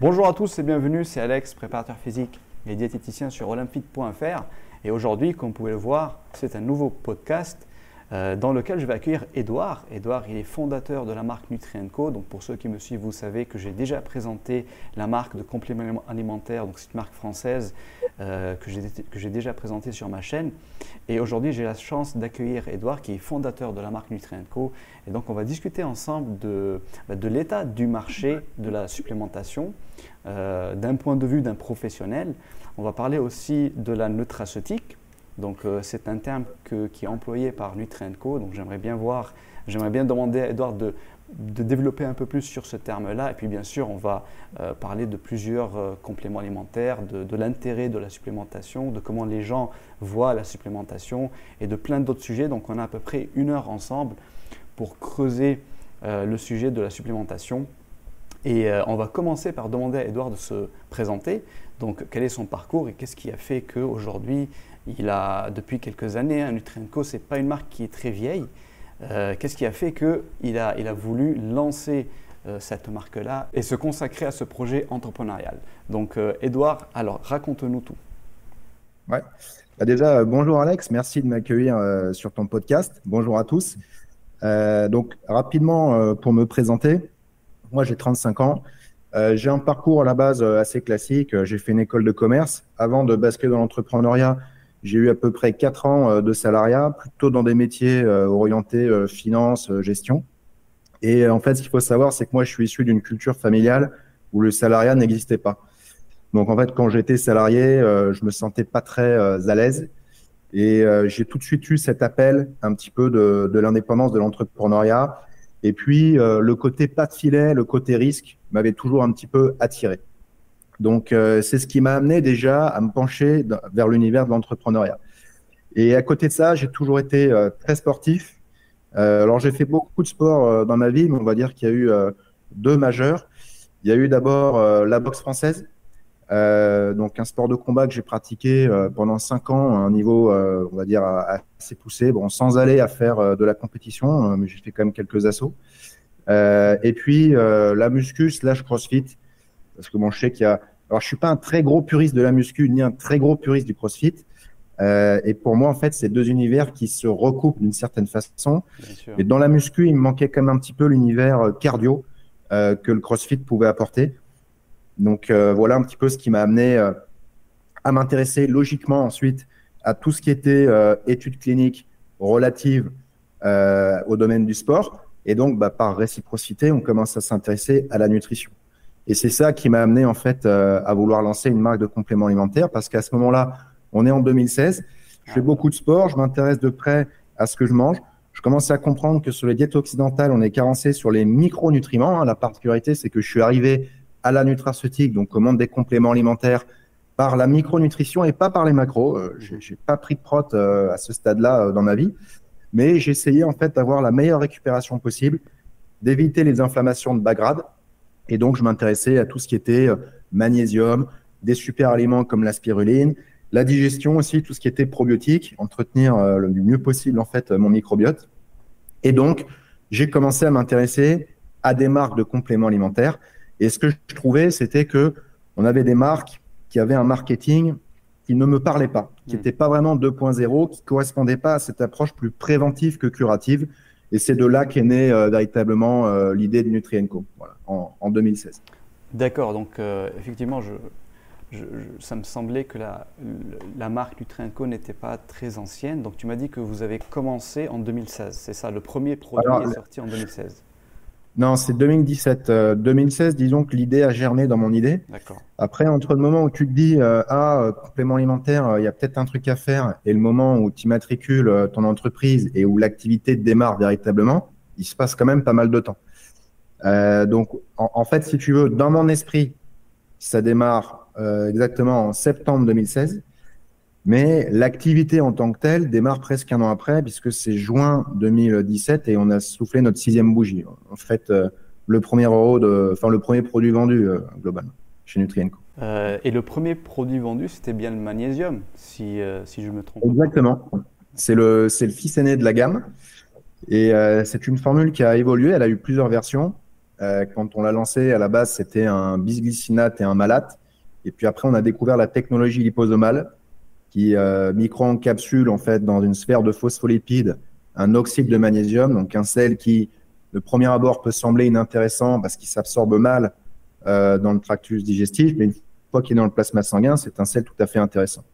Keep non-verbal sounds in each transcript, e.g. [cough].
Bonjour à tous et bienvenue, c'est Alex, préparateur physique et diététicien sur olympique.fr. Et aujourd'hui, comme vous pouvez le voir, c'est un nouveau podcast euh, dans lequel je vais accueillir Edouard. Edouard, il est fondateur de la marque Nutrienco. Donc pour ceux qui me suivent, vous savez que j'ai déjà présenté la marque de compléments alimentaires, donc c'est une marque française euh, que j'ai déjà présentée sur ma chaîne. Et aujourd'hui, j'ai la chance d'accueillir Edouard, qui est fondateur de la marque Nutrienco. Et donc on va discuter ensemble de, bah, l'état du marché de la supplémentation, euh, d'un point de vue d'un professionnel. On va parler aussi de la nutraceutique donc euh, c'est un terme qui est employé par Nutrienco. Donc j'aimerais bien voir, j'aimerais bien demander à Edouard de, développer un peu plus sur ce terme-là. Et puis bien sûr, on va euh, parler de plusieurs euh, compléments alimentaires, de, l'intérêt de la supplémentation, de comment les gens voient la supplémentation et de plein d'autres sujets. Donc on a à peu près une heure ensemble pour creuser le sujet de la supplémentation. Et on va commencer par demander à Edouard de se présenter. Donc quel est son parcours et qu'est-ce qui a fait qu'aujourd'hui il a, depuis quelques années, hein, Nutrienco, ce n'est pas une marque qui est très vieille. Euh, qu'est-ce qui a fait qu'il a, il a voulu lancer euh, cette marque-là et se consacrer à ce projet entrepreneurial? Donc, Edouard, euh, alors raconte-nous tout. Ouais. Bah, déjà, bonjour Alex, merci de m'accueillir sur ton podcast. Bonjour à tous. donc, rapidement, pour me présenter, moi j'ai 35 ans. j'ai un parcours à la base assez classique. J'ai fait une école de commerce. Avant de basculer dans l'entrepreneuriat, j'ai eu à peu près quatre ans euh, de salariat, plutôt dans des métiers euh, orientés euh, finance, gestion. Et en fait, ce qu'il faut savoir, c'est que moi, je suis issu d'une culture familiale où le salariat n'existait pas. Donc, en fait, quand j'étais salarié, je me sentais pas très à l'aise. Et j'ai tout de suite eu cet appel un petit peu de l'indépendance de l'entrepreneuriat. Et puis, le côté pas de filet, le côté risque m'avait toujours un petit peu attiré. Donc, euh, c'est ce qui m'a amené déjà à me pencher vers l'univers de l'entrepreneuriat. Et à côté de ça, j'ai toujours été euh, très sportif. Euh, alors, j'ai fait beaucoup de sport dans ma vie, mais on va dire qu'il y a eu deux majeurs. Il y a eu d'abord la boxe française, donc un sport de combat que j'ai pratiqué pendant cinq ans à un niveau, on va dire, assez poussé, bon, sans aller à faire de la compétition, mais j'ai fait quand même quelques assauts. et puis la muscu slash crossfit, parce que bon, je sais qu'il y a alors, je suis pas un très gros puriste de la muscu ni un très gros puriste du CrossFit. Euh, et pour moi, en fait, c'est deux univers qui se recoupent d'une certaine façon. Et dans la muscu, il me manquait quand même un petit peu l'univers euh, cardio euh, que le CrossFit pouvait apporter. Donc euh, voilà un petit peu ce qui m'a amené à m'intéresser logiquement ensuite à tout ce qui était études cliniques relatives au domaine du sport. Et donc, bah, par réciprocité, on commence à s'intéresser à la nutrition. Et c'est ça qui m'a amené en fait euh, à vouloir lancer une marque de compléments alimentaires parce qu'à ce moment-là, on est en 2016. Je fais beaucoup de sport, je m'intéresse de près à ce que je mange. Je commence à comprendre que sur les diètes occidentales, on est carencé sur les micronutriments. Hein. La particularité, c'est que je suis arrivé à la nutraceutique, donc au monde des compléments alimentaires, par la micronutrition et pas par les macros. Euh, j'ai pas pris de prot euh, à ce stade-là euh, dans ma vie, mais essayé en fait d'avoir la meilleure récupération possible, d'éviter les inflammations de bas grade et donc, je m'intéressais à tout ce qui était euh, magnésium, des super aliments comme la spiruline, la digestion aussi, tout ce qui était probiotique, entretenir euh, le mieux possible en fait mon microbiote. Et donc, j'ai commencé à m'intéresser à des marques de compléments alimentaires. Et ce que je trouvais, c'était que on avait des marques qui avaient un marketing qui ne me parlait pas, qui n'était mmh. pas vraiment 2.0, qui correspondait pas à cette approche plus préventive que curative. Et c'est de là qu'est née euh, véritablement euh, l'idée de Nutrienco, voilà, en, 2016. D'accord, donc euh, effectivement, je, ça me semblait que la, la marque Nutrienco n'était pas très ancienne. Donc tu m'as dit que vous avez commencé en 2016, c'est ça Le premier produit est sorti en 2016 non, c'est 2017. 2016, euh, disons que l'idée a germé dans mon idée. D'accord. Après, entre le moment où tu te dis euh, ah euh, complément alimentaire, il y a peut-être un truc à faire, et le moment où tu matricules ton entreprise et où l'activité démarre véritablement, il se passe quand même pas mal de temps. donc, en, en, fait, si tu veux, dans mon esprit, ça démarre exactement en septembre 2016. Mais l'activité en tant que telle démarre presque un an après, puisque c'est juin 2017 et on a soufflé notre sixième bougie. En fait, euh, le premier euro, de, enfin le premier produit vendu euh, globalement chez Nutrienco. Euh, et le premier produit vendu, c'était bien le magnésium, si, si je me trompe. Exactement. C'est le, c'est le fils aîné de la gamme. Et c'est une formule qui a évolué. Elle a eu plusieurs versions. Euh, quand on l'a lancé, à la base, c'était un bisglycinate et un malate. Et puis après, on a découvert la technologie liposomale qui euh, micro-encapsule en fait dans une sphère de phospholipides un oxyde de magnésium, donc un sel qui, de premier abord, peut sembler inintéressant parce qu'il s'absorbe mal euh, dans le tractus digestif, mais une fois qu'il est dans le plasma sanguin, c'est un sel tout à fait intéressant.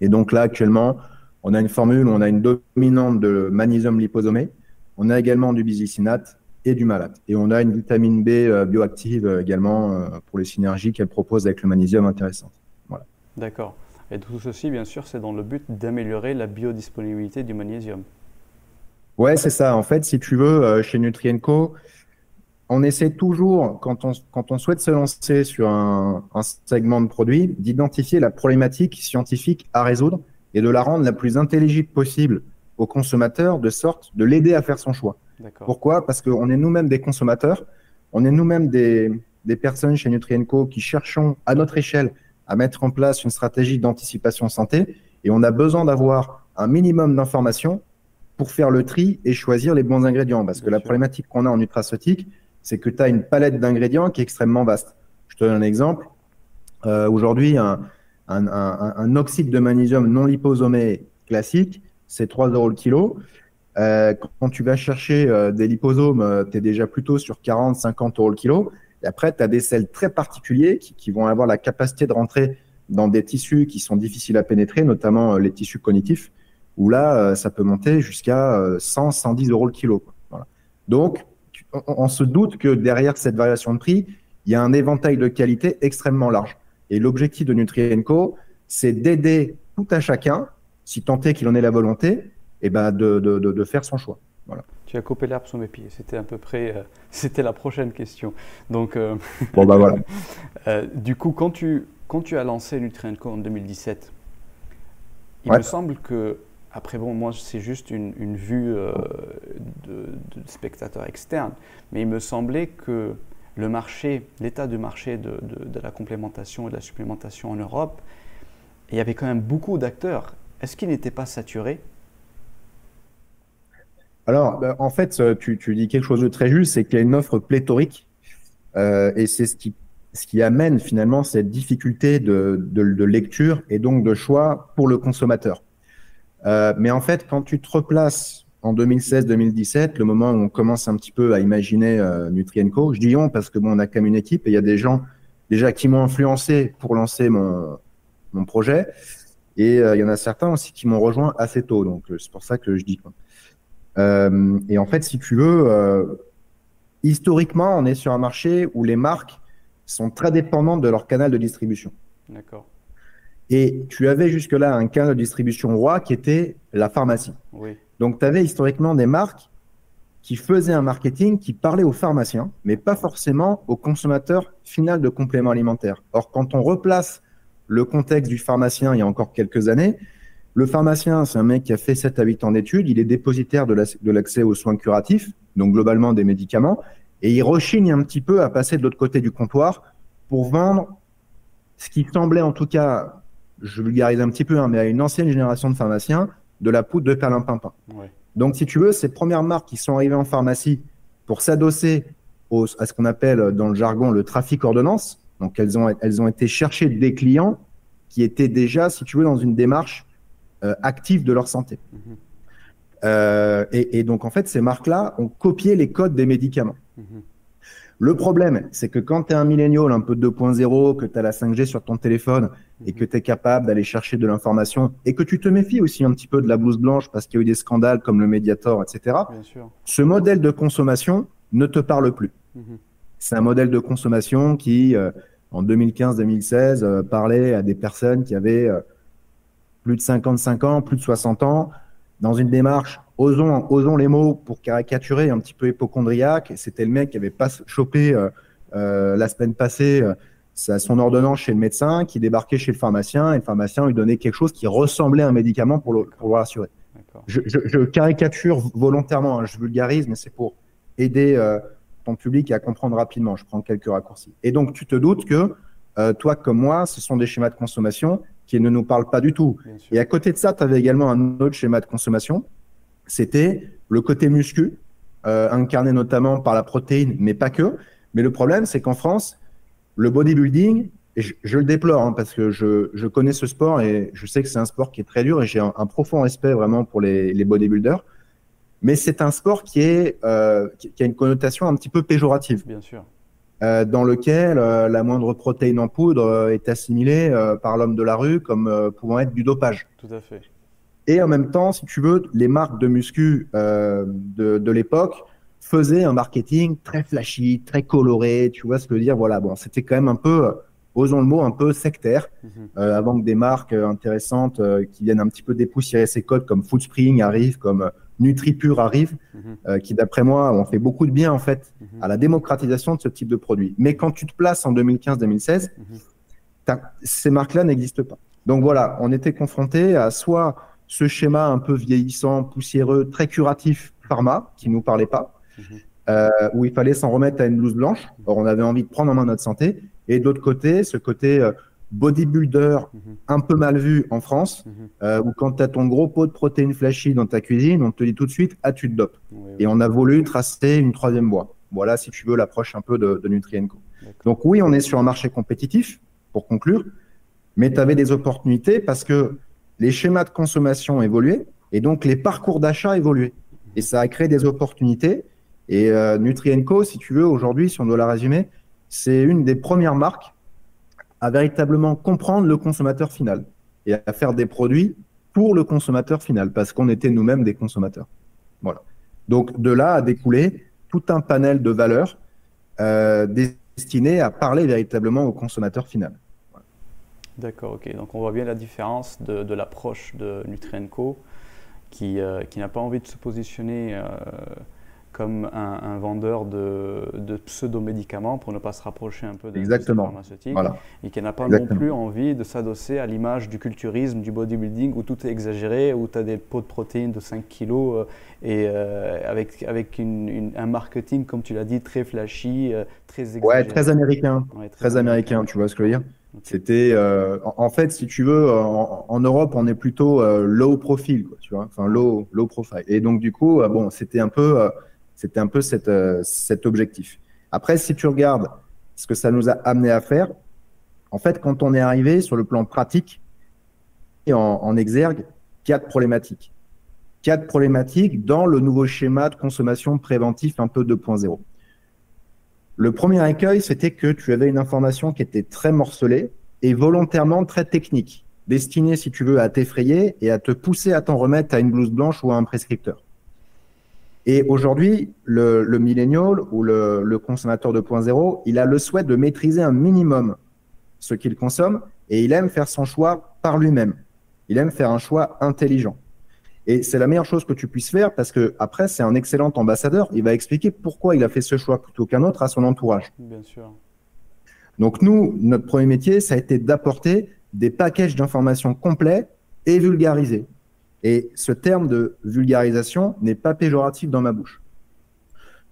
Et donc là, actuellement, on a une formule on a une dominante de magnésium liposomé, on a également du bisglycinate et du malate. Et on a une vitamine B euh, bioactive également pour les synergies qu'elle propose avec le magnésium intéressante. Voilà. D'accord. Et tout ceci, bien sûr, c'est dans le but d'améliorer la biodisponibilité du magnésium. Ouais, c'est ça. En fait, si tu veux, chez Nutrienco, on essaie toujours, quand on, quand on souhaite se lancer sur un, un segment de produit, d'identifier la problématique scientifique à résoudre et de la rendre la plus intelligible possible au consommateur, de sorte de l'aider à faire son choix. Pourquoi? Parce qu'on est nous-mêmes des consommateurs, on est nous-mêmes des, des, personnes chez Nutrienco qui cherchons à notre échelle à mettre en place une stratégie d'anticipation santé et on a besoin d'avoir un minimum d'informations pour faire le tri et choisir les bons ingrédients. Parce que la problématique qu'on a en nutraceutique, c'est que tu as une palette d'ingrédients qui est extrêmement vaste. Je te donne un exemple. Euh, Aujourd'hui, un, un, un, un, oxyde de magnésium non liposomé classique, c'est 3 euros le kilo. Euh, quand tu vas chercher euh, des liposomes, tu es déjà plutôt sur 40, 50 euros le kilo. Après, tu as des sels très particuliers qui, vont avoir la capacité de rentrer dans des tissus qui sont difficiles à pénétrer, notamment les tissus cognitifs, où là, ça peut monter jusqu'à 100, 110 euros le kilo. Donc, on, se doute que derrière cette variation de prix, il y a un éventail de qualité extrêmement large. Et l'objectif de Nutrienco, c'est d'aider tout à chacun, si tant est qu'il en ait la volonté, et ben de, de, de, faire son choix. Voilà. Tu as coupé l'herbe sous mes pieds. C'était à peu près, euh, [laughs] c'était la prochaine question. Donc, euh, bon bah voilà. [laughs] euh, du coup, quand tu quand tu as lancé Nutrienco en 2017, il ouais. me semble que après bon, moi c'est juste une, une vue de, de, spectateur externe, mais il me semblait que le marché, l'état du marché de, de, la complémentation et de la supplémentation en Europe, il y avait quand même beaucoup d'acteurs. Est-ce qu'il n'était pas saturé alors, bah, en fait, euh, tu, dis quelque chose de très juste, c'est qu'il y a une offre pléthorique euh, et c'est ce qui, amène finalement cette difficulté de, lecture et donc de choix pour le consommateur. Euh, mais en fait, quand tu te replaces en 2016-2017, le moment où on commence un petit peu à imaginer euh, Nutrienco, je dis on parce que bon, on a quand même une équipe et il y a des gens déjà qui m'ont influencé pour lancer mon, mon projet. Et euh, il y en a certains aussi qui m'ont rejoint assez tôt. Donc, euh, c'est pour ça que je dis. Quoi. Euh, et en fait, si tu veux, euh, historiquement, on est sur un marché où les marques sont très dépendantes de leur canal de distribution. D'accord. Et tu avais jusque-là un canal de distribution roi qui était la pharmacie. Oui. Donc, tu avais historiquement des marques qui faisaient un marketing qui parlait aux pharmaciens, mais pas forcément au consommateur final de compléments alimentaires. Or, quand on replace le contexte du pharmacien il y a encore quelques années, le pharmacien, c'est un mec qui a fait 7 à 8 ans d'études, il est dépositaire de l'accès aux soins curatifs, donc globalement des médicaments, et il rechigne un petit peu à passer de l'autre côté du comptoir pour vendre ce qui semblait en tout cas, je vulgarise un petit peu, hein, mais à une ancienne génération de pharmaciens, de la poudre de perlimpinpin. Ouais. Donc si tu veux, ces premières marques qui sont arrivées en pharmacie pour s'adosser à ce qu'on appelle dans le jargon le trafic ordonnance, donc elles ont, elles ont été chercher des clients qui étaient déjà, si tu veux, dans une démarche euh, actifs de leur santé. Mmh. Euh, et, et, donc, en fait, ces marques-là ont copié les codes des médicaments. Mmh. Le problème, c'est que quand tu es un millénial un peu 2.0, que tu as la 5G sur ton téléphone et que tu es capable d'aller chercher de l'information et que tu te méfies aussi un petit peu de la blouse blanche parce qu'il y a eu des scandales comme le Mediator, etc., ce modèle de consommation ne te parle plus. C'est un modèle de consommation qui, euh, en 2015-2016, euh, parlait à des personnes qui avaient euh, plus de 55 ans, plus de 60 ans, dans une démarche, osons, osons les mots pour caricaturer, un petit peu hypochondriaque. C'était le mec qui avait pas chopé euh, euh, la semaine passée euh, son ordonnance chez le médecin, qui débarquait chez le pharmacien, et le pharmacien lui donnait quelque chose qui rassemblait un médicament pour le, pour le rassurer. Je, je, je, caricature volontairement, hein, je vulgarise, mais c'est pour aider euh, ton public à comprendre rapidement. Je prends quelques raccourcis. Et donc, tu te doutes que toi comme moi, ce sont des schémas de consommation qui ne nous parle pas du tout. Et à côté de ça, tu avais également un autre schéma de consommation. C'était le côté muscu, euh, incarné notamment par la protéine, mais pas que. Mais le problème, c'est qu'en France, le bodybuilding, et je, le déplore hein, parce que je, je, connais ce sport et je sais que c'est un sport qui est très dur et j'ai un, profond respect vraiment pour les, les bodybuilders. Mais c'est un sport qui, est, euh, qui, a une connotation un petit peu péjorative. Bien sûr. Euh, dans lequel euh, la moindre protéine en poudre euh, est assimilée par l'homme de la rue comme pouvant être du dopage. Tout à fait. Et en même temps, si tu veux, les marques de muscu de, de l'époque faisaient un marketing très flashy, très coloré. Tu vois ce que je veux dire? Voilà, bon, c'était quand même un peu osons le mot, un peu sectaire, mhm. avant que des marques intéressantes qui viennent un petit peu dépoussiérer ces codes comme Foodspring arrivent, comme NutriPure arrive, mhm. qui d'après moi ont fait beaucoup de bien en fait mhm. à la démocratisation de ce type de produit. Mais quand tu te places en 2015-2016, ces marques-là n'existent pas. Donc voilà, on était confronté à soit ce schéma un peu vieillissant, poussiéreux, très curatif pharma qui nous parlait pas, où il fallait s'en remettre à une blouse blanche. Or on avait envie de prendre en main notre santé et d'autre côté, ce côté euh, bodybuilder mhm. un peu mal vu en France, mhm. euh, où quand tu as ton gros pot de protéines flashy dans ta cuisine, on te dit tout de suite, ah, tu te dopes. Et on a voulu tracer une troisième voie. Voilà, si tu veux, l'approche un peu de, de Nutrienco. Donc oui, on est sur un marché compétitif, pour conclure, mais tu avais des opportunités parce que les schémas de consommation évoluaient et donc les parcours d'achat évoluaient. Et ça a créé des opportunités. Et euh, Nutrienco, si tu veux, aujourd'hui, si on doit la résumer, c'est une des premières marques à véritablement comprendre le consommateur final et à faire des produits pour le consommateur final, parce qu'on était nous-mêmes des consommateurs. Voilà. Donc de là a découlé tout un panel de valeurs euh, destinées à parler véritablement au consommateur final. D'accord, ok. Donc on voit bien la différence de, l'approche de Nutrienco, qui, euh, qui n'a pas envie de se positionner euh, comme un, vendeur de, de pseudo-médicaments pour ne pas se rapprocher un peu de l'industrie pharmaceutique voilà. et qui n'a pas non plus envie de s'adosser à l'image du culturisme, du bodybuilding où tout est exagéré, où tu as des pots de protéines de 5 kilos euh, et euh, avec, avec une, un marketing, comme tu l'as dit, très flashy, euh, très exagéré. Ouais, très américain. très, américain, tu vois ce que je veux dire? C'était, en, fait, si tu veux, en, Europe, on est plutôt low profile, quoi, tu vois, enfin low, low profile. Et donc, du coup, bon, c'était un peu c'était un peu euh, cet objectif. Après, si tu regardes ce que ça nous a amené à faire, en fait, quand on est arrivé sur le plan pratique et en, exergue, quatre problématiques. Quatre problématiques dans le nouveau schéma de consommation préventif un peu 2.0. Le premier écueil, c'était que tu avais une information qui était très morcelée et volontairement très technique, destinée, si tu veux, à t'effrayer et à te pousser à t'en remettre à une blouse blanche ou à un prescripteur. Et aujourd'hui, le, le millennial ou le, le consommateur 2.0, il a le souhait de maîtriser un minimum ce qu'il consomme et il aime faire son choix par lui-même. Il aime faire un choix intelligent. Et c'est la meilleure chose que tu puisses faire parce que après, c'est un excellent ambassadeur. Il va expliquer pourquoi il a fait ce choix plutôt qu'un autre à son entourage. Bien sûr. Donc nous, notre premier métier, ça a été d'apporter des packages d'informations complets et vulgarisés. Et ce terme de vulgarisation n'est pas péjoratif dans ma bouche.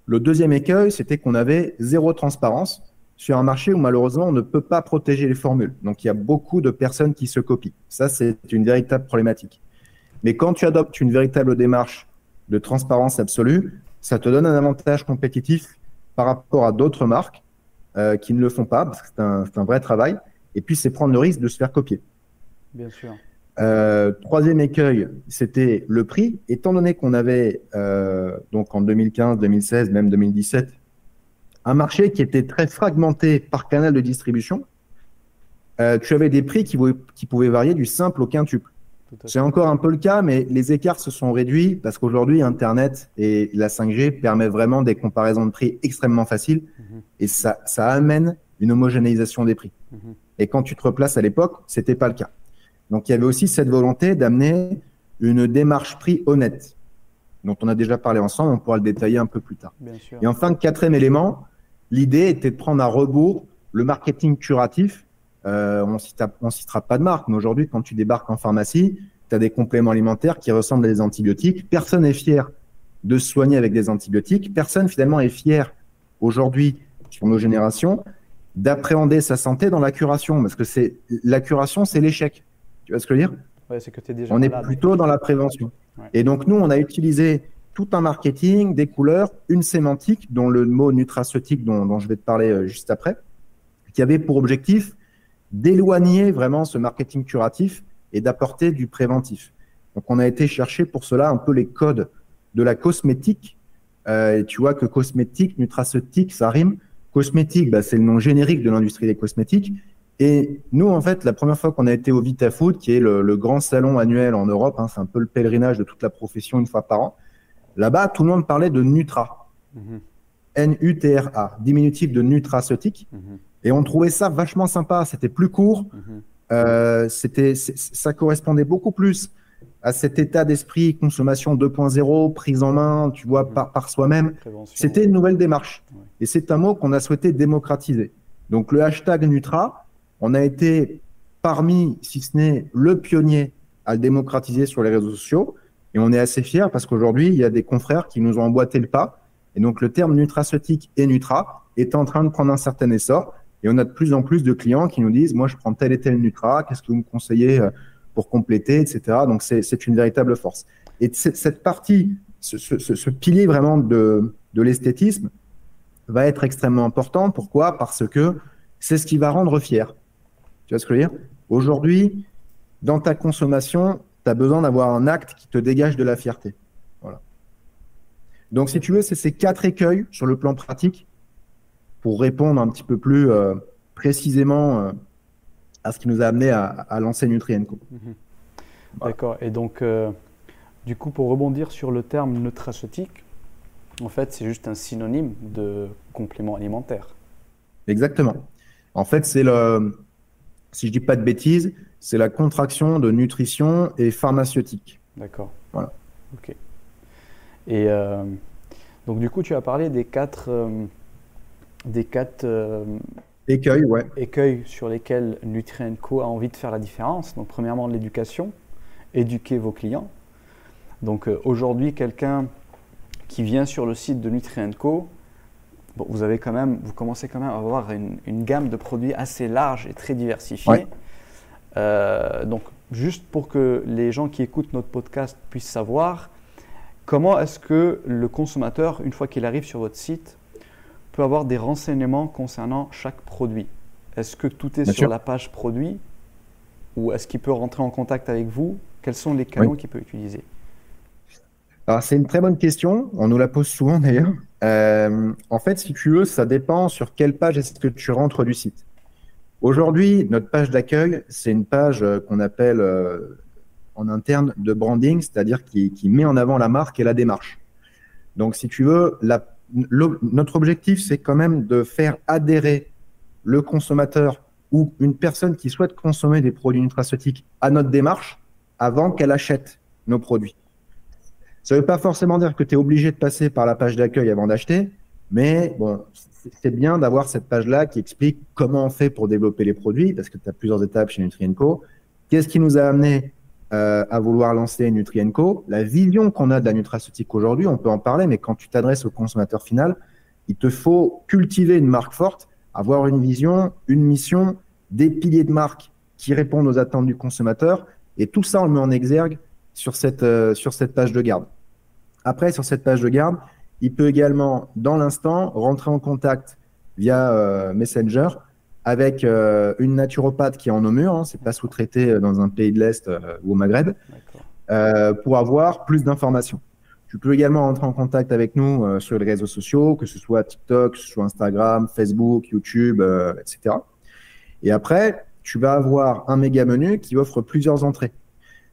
Le deuxième écueil, c'était qu'on avait zéro transparence sur un marché où malheureusement on ne peut pas protéger les formules. Donc il y a beaucoup de personnes qui se copient. Ça, c'est une véritable problématique. Mais quand tu adoptes une véritable démarche de transparence absolue, ça te donne un avantage compétitif par rapport à d'autres marques euh, qui ne le font pas, parce que c'est un, un, vrai travail. Et puis, c'est prendre le risque de se faire copier. Bien sûr. Euh, troisième écueil, c'était le prix. Étant donné qu'on avait, euh, donc en 2015, 2016, même 2017, un marché qui était très fragmenté par canal de distribution, euh, tu avais des prix qui, qui, pouvaient varier du simple au quintuple. C'est encore un peu le cas, mais les écarts se sont réduits parce qu'aujourd'hui, Internet et la 5G permettent vraiment des comparaisons de prix extrêmement faciles mhm. et ça, ça amène une homogénéisation des prix. Mhm. Et quand tu te replaces à l'époque, c'était pas le cas. Donc il y avait aussi cette volonté d'amener une démarche prix honnête, dont on a déjà parlé ensemble, on pourra le détailler un peu plus tard. Et enfin, quatrième élément, l'idée était de prendre à rebours le marketing curatif. Euh, on ne citera pas de marque, mais aujourd'hui, quand tu débarques en pharmacie, tu as des compléments alimentaires qui ressemblent à des antibiotiques. Personne n'est fier de se soigner avec des antibiotiques. Personne finalement est fier aujourd'hui, sur nos générations, d'appréhender sa santé dans la curation, parce que c'est la curation, c'est l'échec. Tu vois ce que je veux dire ouais, c'est que es déjà On est plutôt dans la prévention. Et donc, nous, on a utilisé tout un marketing, des couleurs, une sémantique, dont le mot nutraceutique dont, dont je vais te parler euh, juste après, qui avait pour objectif d'éloigner vraiment ce marketing curatif et d'apporter du préventif. Donc on a été chercher pour cela un peu les codes de la cosmétique. Euh, tu vois que cosmétique, nutraceutique, ça rime. Cosmétique, bah, c'est le nom générique de l'industrie des cosmétiques. Et nous, en fait, la première fois qu'on a été au VitaFood, qui est le, grand salon annuel en Europe, hein, c'est un peu le pèlerinage de toute la profession une fois par an, là-bas, tout le monde parlait de Nutra. Mhm. N-U-T-R-A, diminutif de nutraceutique. Mhm. Et on trouvait ça vachement sympa. C'était plus court. Mhm. Euh, c'était, ça correspondait beaucoup plus à cet état d'esprit consommation 2.0, prise en main, tu vois, par, par soi-même. C'était une nouvelle démarche. Et c'est un mot qu'on a souhaité démocratiser. Donc le hashtag Nutra, on a été parmi, si ce n'est le pionnier à le démocratiser sur les réseaux sociaux. Et on est assez fiers parce qu'aujourd'hui, il y a des confrères qui nous ont emboîté le pas. Et donc le terme nutraceutique et Nutra est en train de prendre un certain essor. Et on a de plus en plus de clients qui nous disent, moi, je prends tel et tel Nutra, qu'est-ce que vous me conseillez euh, pour compléter, etc. Donc, c'est une véritable force. Et cette partie, ce, pilier vraiment de, de l'esthétisme va être extrêmement important. Pourquoi? Parce que c'est ce qui va rendre fier. Tu vois ce que je veux dire? Aujourd'hui, dans ta consommation, tu as besoin d'avoir un acte qui te dégage de la fierté. Voilà. Donc, si tu veux, c'est ces quatre écueils sur le plan pratique pour répondre un petit peu plus euh, précisément euh, à ce qui nous a amené à, lancer Nutrienco. Mhm. D'accord. Et donc, euh, du coup, pour rebondir sur le terme nutraceutique, en fait, c'est juste un synonyme de complément alimentaire. Exactement. En fait, c'est le, si je dis pas de bêtises, c'est la contraction de nutrition et pharmaceutique. D'accord. Voilà. Ok. Et donc, du coup, tu as parlé des quatre des quatre euh, écueils, ouais. écueils sur lesquels Nutrienco a envie de faire la différence. Donc, premièrement, l'éducation, éduquer vos clients. Donc, euh, aujourd'hui, quelqu'un qui vient sur le site de Nutrienco, bon, vous avez quand même, vous commencez quand même à avoir une, gamme de produits assez large et très diversifiée. Euh, donc, juste pour que les gens qui écoutent notre podcast puissent savoir, comment est-ce que le consommateur, une fois qu'il arrive sur votre site, peut avoir des renseignements concernant chaque produit? Est-ce que tout est sur la page produit? Ou est-ce qu'il peut rentrer en contact avec vous? Quels sont les canaux qu'il peut utiliser? Alors, c'est une très bonne question. On nous la pose souvent d'ailleurs. Euh, en fait, si tu veux, ça dépend sur quelle page est-ce que tu rentres du site. Aujourd'hui, notre page d'accueil, c'est une page euh, qu'on appelle euh, en interne de branding, c'est-à-dire qui, met en avant la marque et la démarche. Donc, si tu veux, notre objectif, c'est quand même de faire adhérer le consommateur ou une personne qui souhaite consommer des produits nutraceutiques à notre démarche avant qu'elle achète nos produits. Ça ne veut pas forcément dire que tu es obligé de passer par la page d'accueil avant d'acheter, mais bon, c'est bien d'avoir cette page-là qui explique comment on fait pour développer les produits, parce que tu as plusieurs étapes chez Nutrienco. Qu'est-ce qui nous a amené euh, à vouloir lancer Nutrienco? La vision qu'on a de la nutraceutique aujourd'hui, on peut en parler, mais quand tu t'adresses au consommateur final, il te faut cultiver une marque forte, avoir une vision, une mission, des piliers de marque qui répondent aux attentes du consommateur. Et tout ça, on le met en exergue sur cette, euh, sur cette page de garde. Après, sur cette page de garde, il peut également, dans l'instant, rentrer en contact via euh, Messenger avec euh, une naturopathe qui est en nos murs, hein, c'est pas sous-traité euh, dans un pays de l'Est euh, ou au Maghreb, pour avoir plus d'informations. Tu peux également rentrer en contact avec nous sur les réseaux sociaux, que ce soit TikTok, sur Instagram, Facebook, YouTube, etc. Et après, tu vas avoir un méga menu qui offre plusieurs entrées.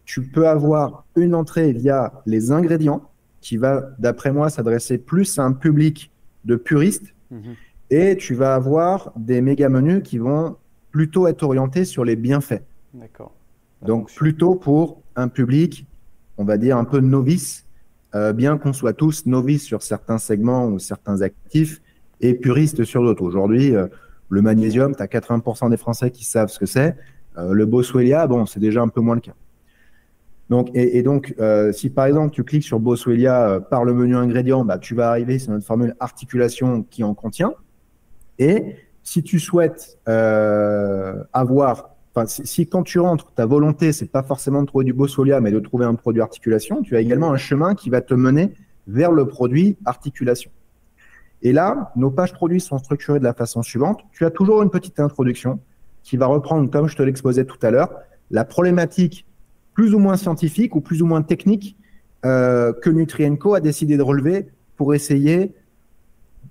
Tu peux avoir une entrée via les ingrédients, qui va, d'après moi, s'adresser plus à un public de puristes. Mhm. Et tu vas avoir des méga menus qui vont plutôt être orientés sur les bienfaits. D'accord. Donc plutôt pour un public, on va dire un peu novice, euh, bien qu'on soit tous novices sur certains segments ou certains actifs et puristes sur d'autres. Aujourd'hui, euh, le magnésium, tu as 80% des Français qui savent ce que c'est. Euh, le Boswellia, bon, c'est déjà un peu moins le cas. Donc, et, donc, si par exemple tu cliques sur Boswellia par le menu ingrédients, bah, tu vas arriver sur notre formule articulation qui en contient. Et si tu souhaites euh, avoir, enfin, si, quand tu rentres, ta volonté, c'est pas forcément de trouver du Bossolia, mais de trouver un produit articulation, tu as également un chemin qui va te mener vers le produit articulation. Et là, nos pages produits sont structurées de la façon suivante. Tu as toujours une petite introduction qui va reprendre, comme je te l'exposais tout à l'heure, la problématique plus ou moins scientifique ou plus ou moins technique euh, que Nutrienco a décidé de relever pour essayer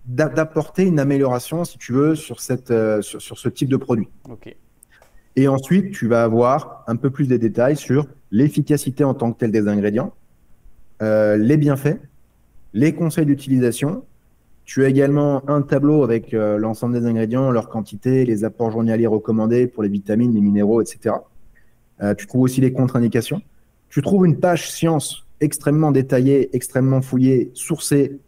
d'apporter une amélioration, si tu veux, sur, cette, euh, sur, ce type de produit. Et ensuite, tu vas avoir un peu plus de détails sur l'efficacité en tant que telle des ingrédients, euh, les bienfaits, les conseils d'utilisation. Tu as également un tableau avec l'ensemble des ingrédients, leur quantité, les apports journaliers recommandés pour les vitamines, les minéraux, etc. Euh, tu trouves aussi les contre-indications. Tu trouves une page science extrêmement détaillée, extrêmement fouillée, sourcée,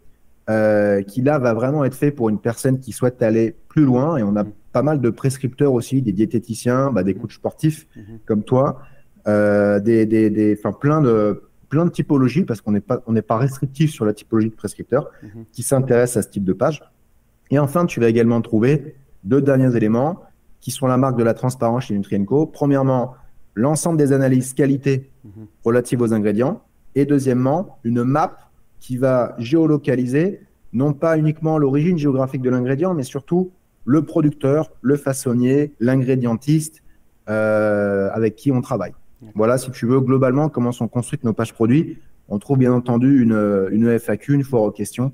qui là va vraiment être fait pour une personne qui souhaite aller plus loin. Et on a pas mal de prescripteurs aussi, des diététiciens, bah, des coachs sportifs mhm. comme toi, des, des, des, plein de plein de typologies, parce qu'on n'est pas, on n'est pas restrictif sur la typologie de prescripteur, mhm. qui s'intéresse à ce type de page. Et enfin, tu vas également trouver deux derniers éléments qui sont la marque de la transparence chez Nutrienco. Premièrement, l'ensemble des analyses qualité mhm. relatives aux ingrédients. Et deuxièmement, une map qui va géolocaliser non pas uniquement l'origine géographique de l'ingrédient, mais surtout le producteur, le façonnier, l'ingrédientiste euh, avec qui on travaille. Voilà, si tu veux, globalement, comment sont construites nos pages produits. On trouve bien entendu une, une FAQ, une foire aux questions.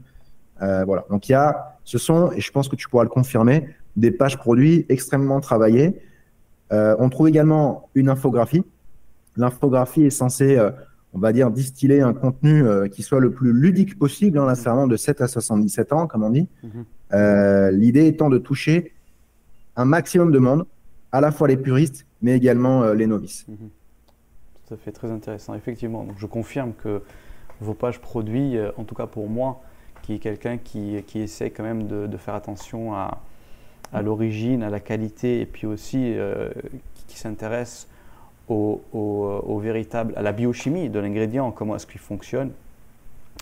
Euh, voilà. Donc il y a, ce sont, et je pense que tu pourras le confirmer, des pages produits extrêmement travaillées. Euh, on trouve également une infographie. L'infographie est censée, euh, on va dire, distiller un contenu qui soit le plus ludique possible, hein, là c'est vraiment de 7 à 77 ans, comme on dit. Mhm. L'idée étant de toucher un maximum de monde, à la fois les puristes, mais également les novices. Mhm ça fait très intéressant. Effectivement, donc je confirme que vos pages produits, euh, en tout cas pour moi, qui est quelqu'un qui, qui, essaie quand même de, faire attention à, à l'origine, à la qualité, et puis aussi euh, qui, s'intéresse au, au, véritable, à la biochimie de l'ingrédient, comment est-ce qu'il fonctionne.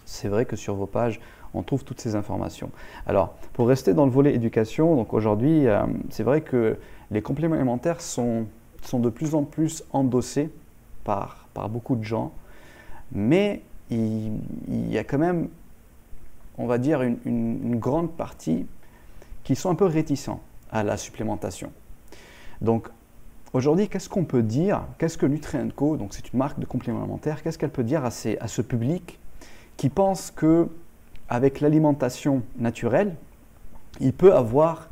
C'est vrai que sur vos pages, on trouve toutes ces informations. Alors, pour rester dans le volet éducation, donc aujourd'hui, euh, c'est vrai que les compléments alimentaires sont, sont de plus en plus endossés par, par beaucoup de gens, mais il, y a quand même, on va dire, une, grande partie qui sont un peu réticents à la supplémentation. Donc, aujourd'hui, qu'est-ce qu'on peut dire? Qu'est-ce que Nutrient donc c'est une marque de compléments alimentaires, qu'est-ce qu'elle peut dire à, ce public qui pense que avec l'alimentation naturelle, il peut avoir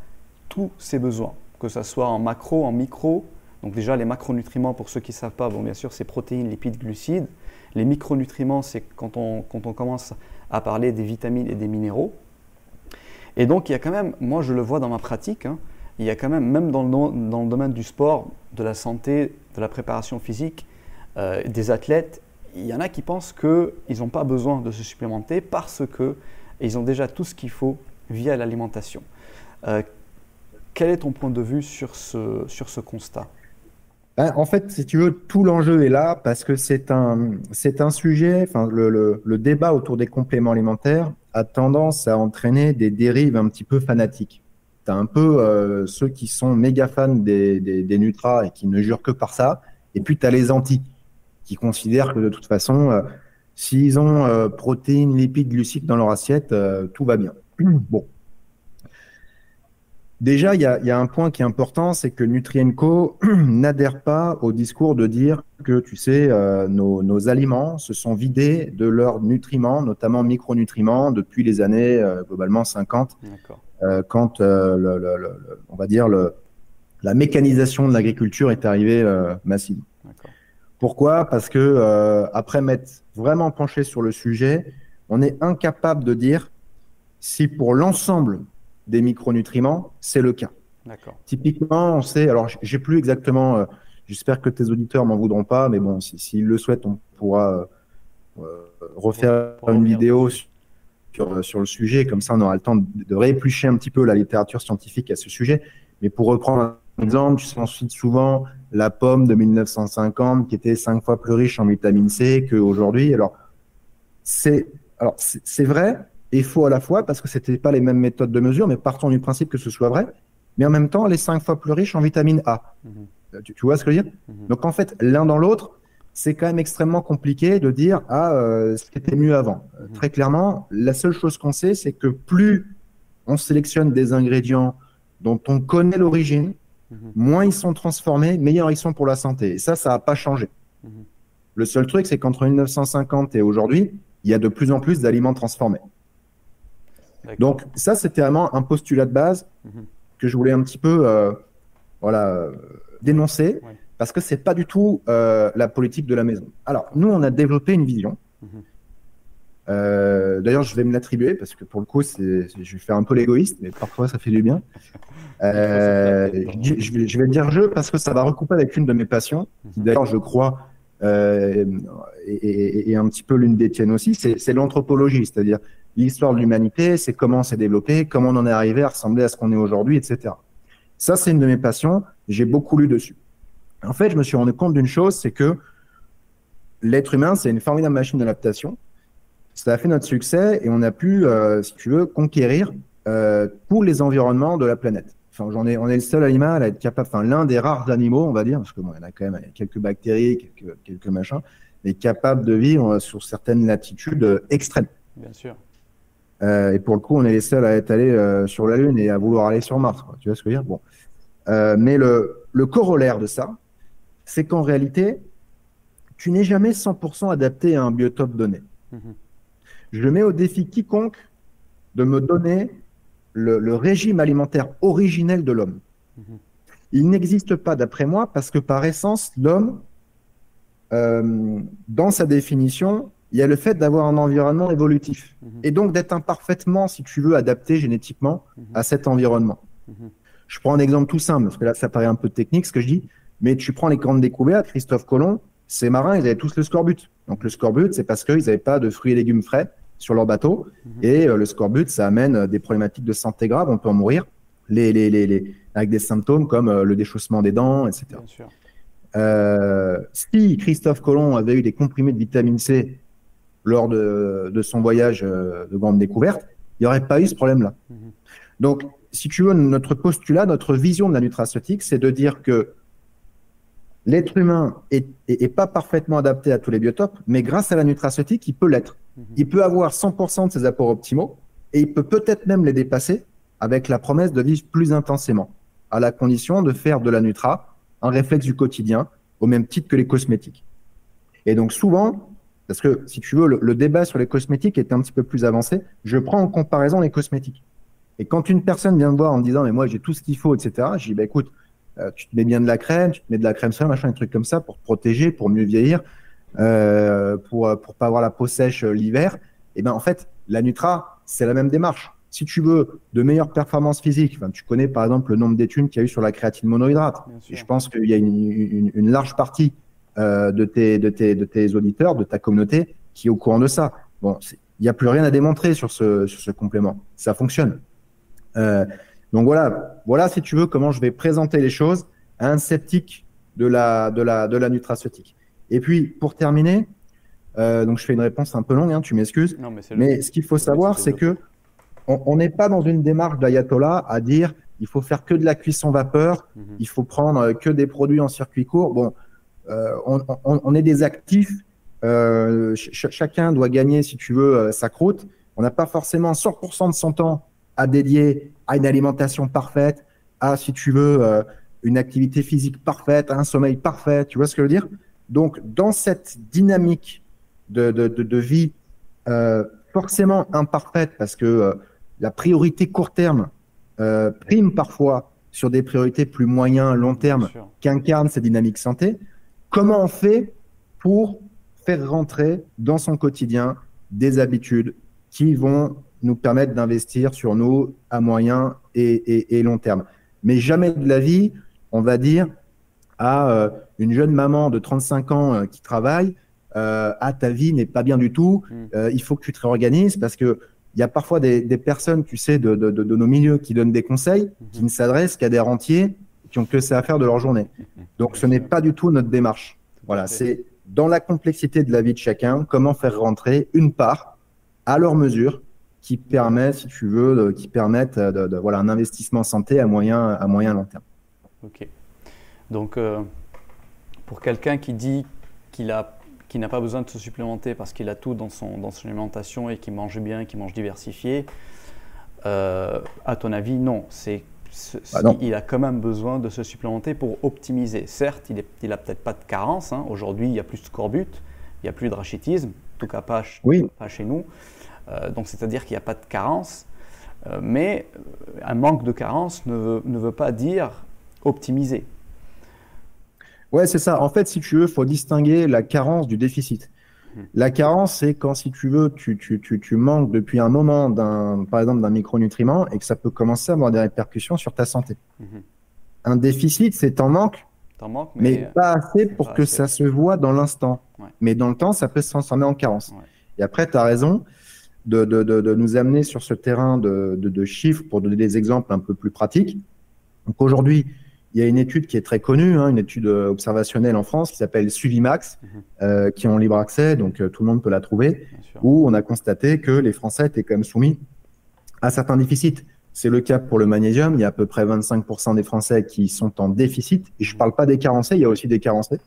tous ses besoins, que ce soit en macro, en micro, donc déjà, les macronutriments, pour ceux qui ne savent pas, bien sûr, c'est protéines, lipides, glucides. Les micronutriments, c'est quand on commence à parler des vitamines et des minéraux. Et donc, il y a quand même, moi je le vois dans ma pratique, hein, il y a quand même, même dans le, dans le, domaine du sport, de la santé, de la préparation physique, euh, des athlètes, il y en a qui pensent qu'ils n'ont pas besoin de se supplémenter parce qu'ils ont déjà tout ce qu'il faut via l'alimentation. Euh, quel est ton point de vue sur ce, sur ce constat? Ben, en fait, si tu veux, tout l'enjeu est là parce que c'est un, c'est un sujet, enfin, le, le, débat autour des compléments alimentaires a tendance à entraîner des dérives un petit peu fanatiques. Tu un peu euh, ceux qui sont méga fans des, des, des, Nutras et qui ne jurent que par ça, et puis tu les anti qui considèrent que de toute façon, euh, s'ils ont euh, protéines, lipides, glucides dans leur assiette, tout va bien. [clears throat] Bon, Déjà, il y a, un point qui est important, c'est que Nutrienco [clears throat] n'adhère pas au discours de dire que, tu sais, euh, nos, aliments se sont vidés de leurs nutriments, notamment micronutriments, depuis les années euh, globalement 50, euh, quand, on va dire, la mécanisation de l'agriculture est arrivée massive. Pourquoi? Parce que après m'être vraiment penché sur le sujet, on est incapable de dire si pour l'ensemble des micronutriments, c'est le cas. Typiquement, on sait, alors j'ai plus exactement, euh, j'espère que tes auditeurs m'en voudront pas, mais bon, s'ils le souhaitent, on pourra euh, refaire une vidéo sur, sur, le sujet, comme ça on aura le temps de, de, rééplucher un petit peu la littérature scientifique à ce sujet. Mais pour reprendre un exemple, tu ensuite souvent la pomme de 1950 qui était cinq fois plus riche en vitamine C qu'aujourd'hui. Alors, c'est alors c'est vrai, et faux à la fois parce que c'était pas les mêmes méthodes de mesure, mais partons du principe que ce soit vrai. Mais en même temps, elle est cinq fois plus riche en vitamine A. Mhm. Tu, vois ce que je veux dire? Mhm. Donc en fait, l'un dans l'autre, c'est quand même extrêmement compliqué de dire ah euh, c'était mieux avant. Mhm. Très clairement, la seule chose qu'on sait, c'est que plus on sélectionne des ingrédients dont on connaît l'origine, moins ils sont transformés, meilleurs ils sont pour la santé. Et ça, ça n'a pas changé. Le seul truc, c'est qu'entre 1950 et aujourd'hui, il y a de plus en plus d'aliments transformés. Donc ça, c'était vraiment un postulat de base Mhm. que je voulais un petit peu euh, voilà, euh, dénoncer Ouais. parce que c'est pas du tout euh, la politique de la maison. Alors, nous, on a développé une vision. Mhm. Euh, D'ailleurs, je vais me l'attribuer parce que pour le coup, je vais faire un peu l'égoïste, mais parfois ça fait du bien. [laughs] Je, je vais, je vais dire jeu parce que ça va recouper avec une de mes passions, qui Mhm. d'ailleurs, je crois, et, et- et un petit peu l'une des tiennes aussi, c'est, c'est l'anthropologie, c'est-à-dire l'histoire de l'humanité, c'est comment s'est développé, comment on en est arrivé à ressembler à ce qu'on est aujourd'hui, etc. Ça, c'est une de mes passions. J'ai beaucoup lu dessus. En fait, je me suis rendu compte d'une chose, c'est que l'être humain, c'est une formidable machine d'adaptation. Ça a fait notre succès et on a pu, euh, si tu veux, conquérir euh, tous les environnements de la planète. Enfin, j'en ai, on est le seul animal à être capable, enfin l'un des rares animaux, on va dire, parce que bon, il y en a quand même quelques bactéries, quelques, quelques machins, mais capable de vivre sur certaines latitudes euh, extrêmes. Bien sûr. Euh, et pour le coup, on est les seuls à être allés euh, sur la Lune et à vouloir aller sur Mars. quoi. Tu vois ce que je veux dire? Bon. Euh, mais le, le corollaire de ça, c'est qu'en réalité, tu n'es jamais 100% adapté à un biotope donné. Mhm. Je mets au défi quiconque de me donner le, le régime alimentaire originel de l'homme. Mhm. Il n'existe pas, d'après moi, parce que par essence, l'homme, dans sa définition, il y a le fait d'avoir un environnement évolutif Mhm. et donc d'être imparfaitement, si tu veux, adapté génétiquement Mhm. à cet environnement. Mhm. Je prends un exemple tout simple, parce que là, ça paraît un peu technique ce que je dis, mais tu prends les grandes découvertes, Christophe Colomb, ces marins, ils avaient tous le scorbut. Donc le scorbut, c'est parce qu'ils n'avaient pas de fruits et légumes frais sur leur bateau, et euh, le scorbut, ça amène euh, des problématiques de santé graves, on peut en mourir, les, les, les, les- avec des symptômes comme euh, le déchaussement des dents, etc. Bien sûr. Euh, si Christophe Colomb avait eu des comprimés de vitamine C lors de, de son voyage euh, de grande découverte, il n'y aurait pas eu ce problème-là. Mhm. Donc, si tu veux, notre postulat, notre vision de la nutraceutique, c'est de dire que l'être humain est, est- est pas parfaitement adapté à tous les biotopes, mais grâce à la nutraceutique, il peut l'être. Mhm. Il peut avoir 100% de ses apports optimaux et il peut peut-être même les dépasser avec la promesse de vivre plus intensément, à la condition de faire de la nutra un réflexe du quotidien, au même titre que les cosmétiques. Et donc souvent, parce que si tu veux, le, le débat sur les cosmétiques est un petit peu plus avancé, je prends en comparaison les cosmétiques. Et quand une personne vient me voir en me disant, mais moi j'ai tout ce qu'il faut, etc., je dis, bah, écoute, euh, tu te mets bien de la crème, tu te mets de la crème solaire, machin, des trucs comme ça pour te protéger, pour mieux vieillir, euh, pour euh, pour pas avoir la peau sèche l'hiver. Et ben en fait, la Nutra, c'est la même démarche. Si tu veux de meilleures performances physiques, tu connais par exemple le nombre d'études qu'il y a eu sur la créatine monohydrate. Et je pense qu'il y a une, une, une large partie euh, de, tes, de, tes, de tes auditeurs, de ta communauté, qui est au courant de ça. Bon, il n'y a plus rien à démontrer sur ce, sur ce complément. Ça fonctionne. Euh, donc voilà, voilà si tu veux comment je vais présenter les choses à un sceptique de la, de la, de la nutraceutique. Et puis pour terminer, euh, donc je fais une réponse un peu longue, hein, tu m'excuses. Mais ce qu'il faut savoir, c'est que on n'est pas dans une démarche d'ayatollah à dire il faut faire que de la cuisson vapeur, Mhm. il faut prendre que des produits en circuit court. Bon, on, on- on est des actifs. euh, ch- ch- chacun doit gagner, si tu veux, euh, sa croûte. On n'a pas forcément 100% de son temps à dédier à une alimentation parfaite, à, si tu veux, euh, une activité physique parfaite, à un sommeil parfait. Tu vois ce que je veux dire? Donc, dans cette dynamique de, de, de, de vie euh, forcément imparfaite, parce que euh, la priorité court terme euh, prime parfois sur des priorités plus moyen, long terme Bien sûr. qu'incarne cette dynamique santé, comment on fait pour faire rentrer dans son quotidien des habitudes qui vont nous permettre d'investir sur nous à moyen et, et- et long terme? Mais jamais de la vie, on va dire à euh, une jeune maman de 35 ans euh, qui travaille, euh, ah ta vie n'est pas bien du tout, Mm. il faut que tu te réorganises parce que il y a parfois des, des personnes, tu sais, de, de- de- de nos milieux qui donnent des conseils, qui ne s'adressent qu'à des rentiers qui ont que ça à faire de leur journée. Donc ce n'est pas du tout notre démarche. Voilà, c'est dans la complexité de la vie de chacun, comment faire rentrer une part à leur mesure qui permet, si tu veux, de- qui permettent de, de- voilà un investissement santé à moyen à moyen long terme. Ok. Donc, euh, pour quelqu'un qui dit qu'il a qui n'a pas besoin de se supplémenter parce qu'il a tout dans son, dans son alimentation et qu'il mange bien, qu'il mange diversifié, euh, à ton avis, non. C'est, ah il a quand même besoin de se supplémenter pour optimiser. Certes, il n'a peut-être pas de carence. Hein. Aujourd'hui, il n'y a plus de scorbut, il n'y a plus de rachitisme, en tout cas pas, pas chez nous. Euh, donc, c'est-à-dire qu'il n'y a pas de carence. Euh, mais un manque de carence ne veut, ne veut pas dire optimiser. Ouais, c'est ça. En fait, si tu veux, il faut distinguer la carence du déficit. La carence, c'est quand, si tu veux, tu, tu, tu, tu manques depuis un moment, d'un, par exemple, d'un micronutriment et que ça peut commencer à avoir des répercussions sur ta santé. Hmm. Un déficit, c'est en manque, manques, mais, pas assez pour que ça se voit dans l'instant. Mais dans le temps, ça peut se transformer en carence. Et après, tu as raison de, de, de, de, nous amener sur ce terrain de, de, chiffres pour donner des exemples un peu plus pratiques. Donc aujourd'hui, il y a une étude qui est très connue, hein, une étude euh, observationnelle en France qui s'appelle Suivimax, mhm. euh, qui est en libre accès, donc euh, tout le monde peut la trouver, où on a constaté que les Français étaient quand même soumis à certains déficits. C'est le cas pour le magnésium. Il y a à peu près 25% des Français qui sont en déficit. Et je ne parle pas des carencés, il y a aussi des carencés.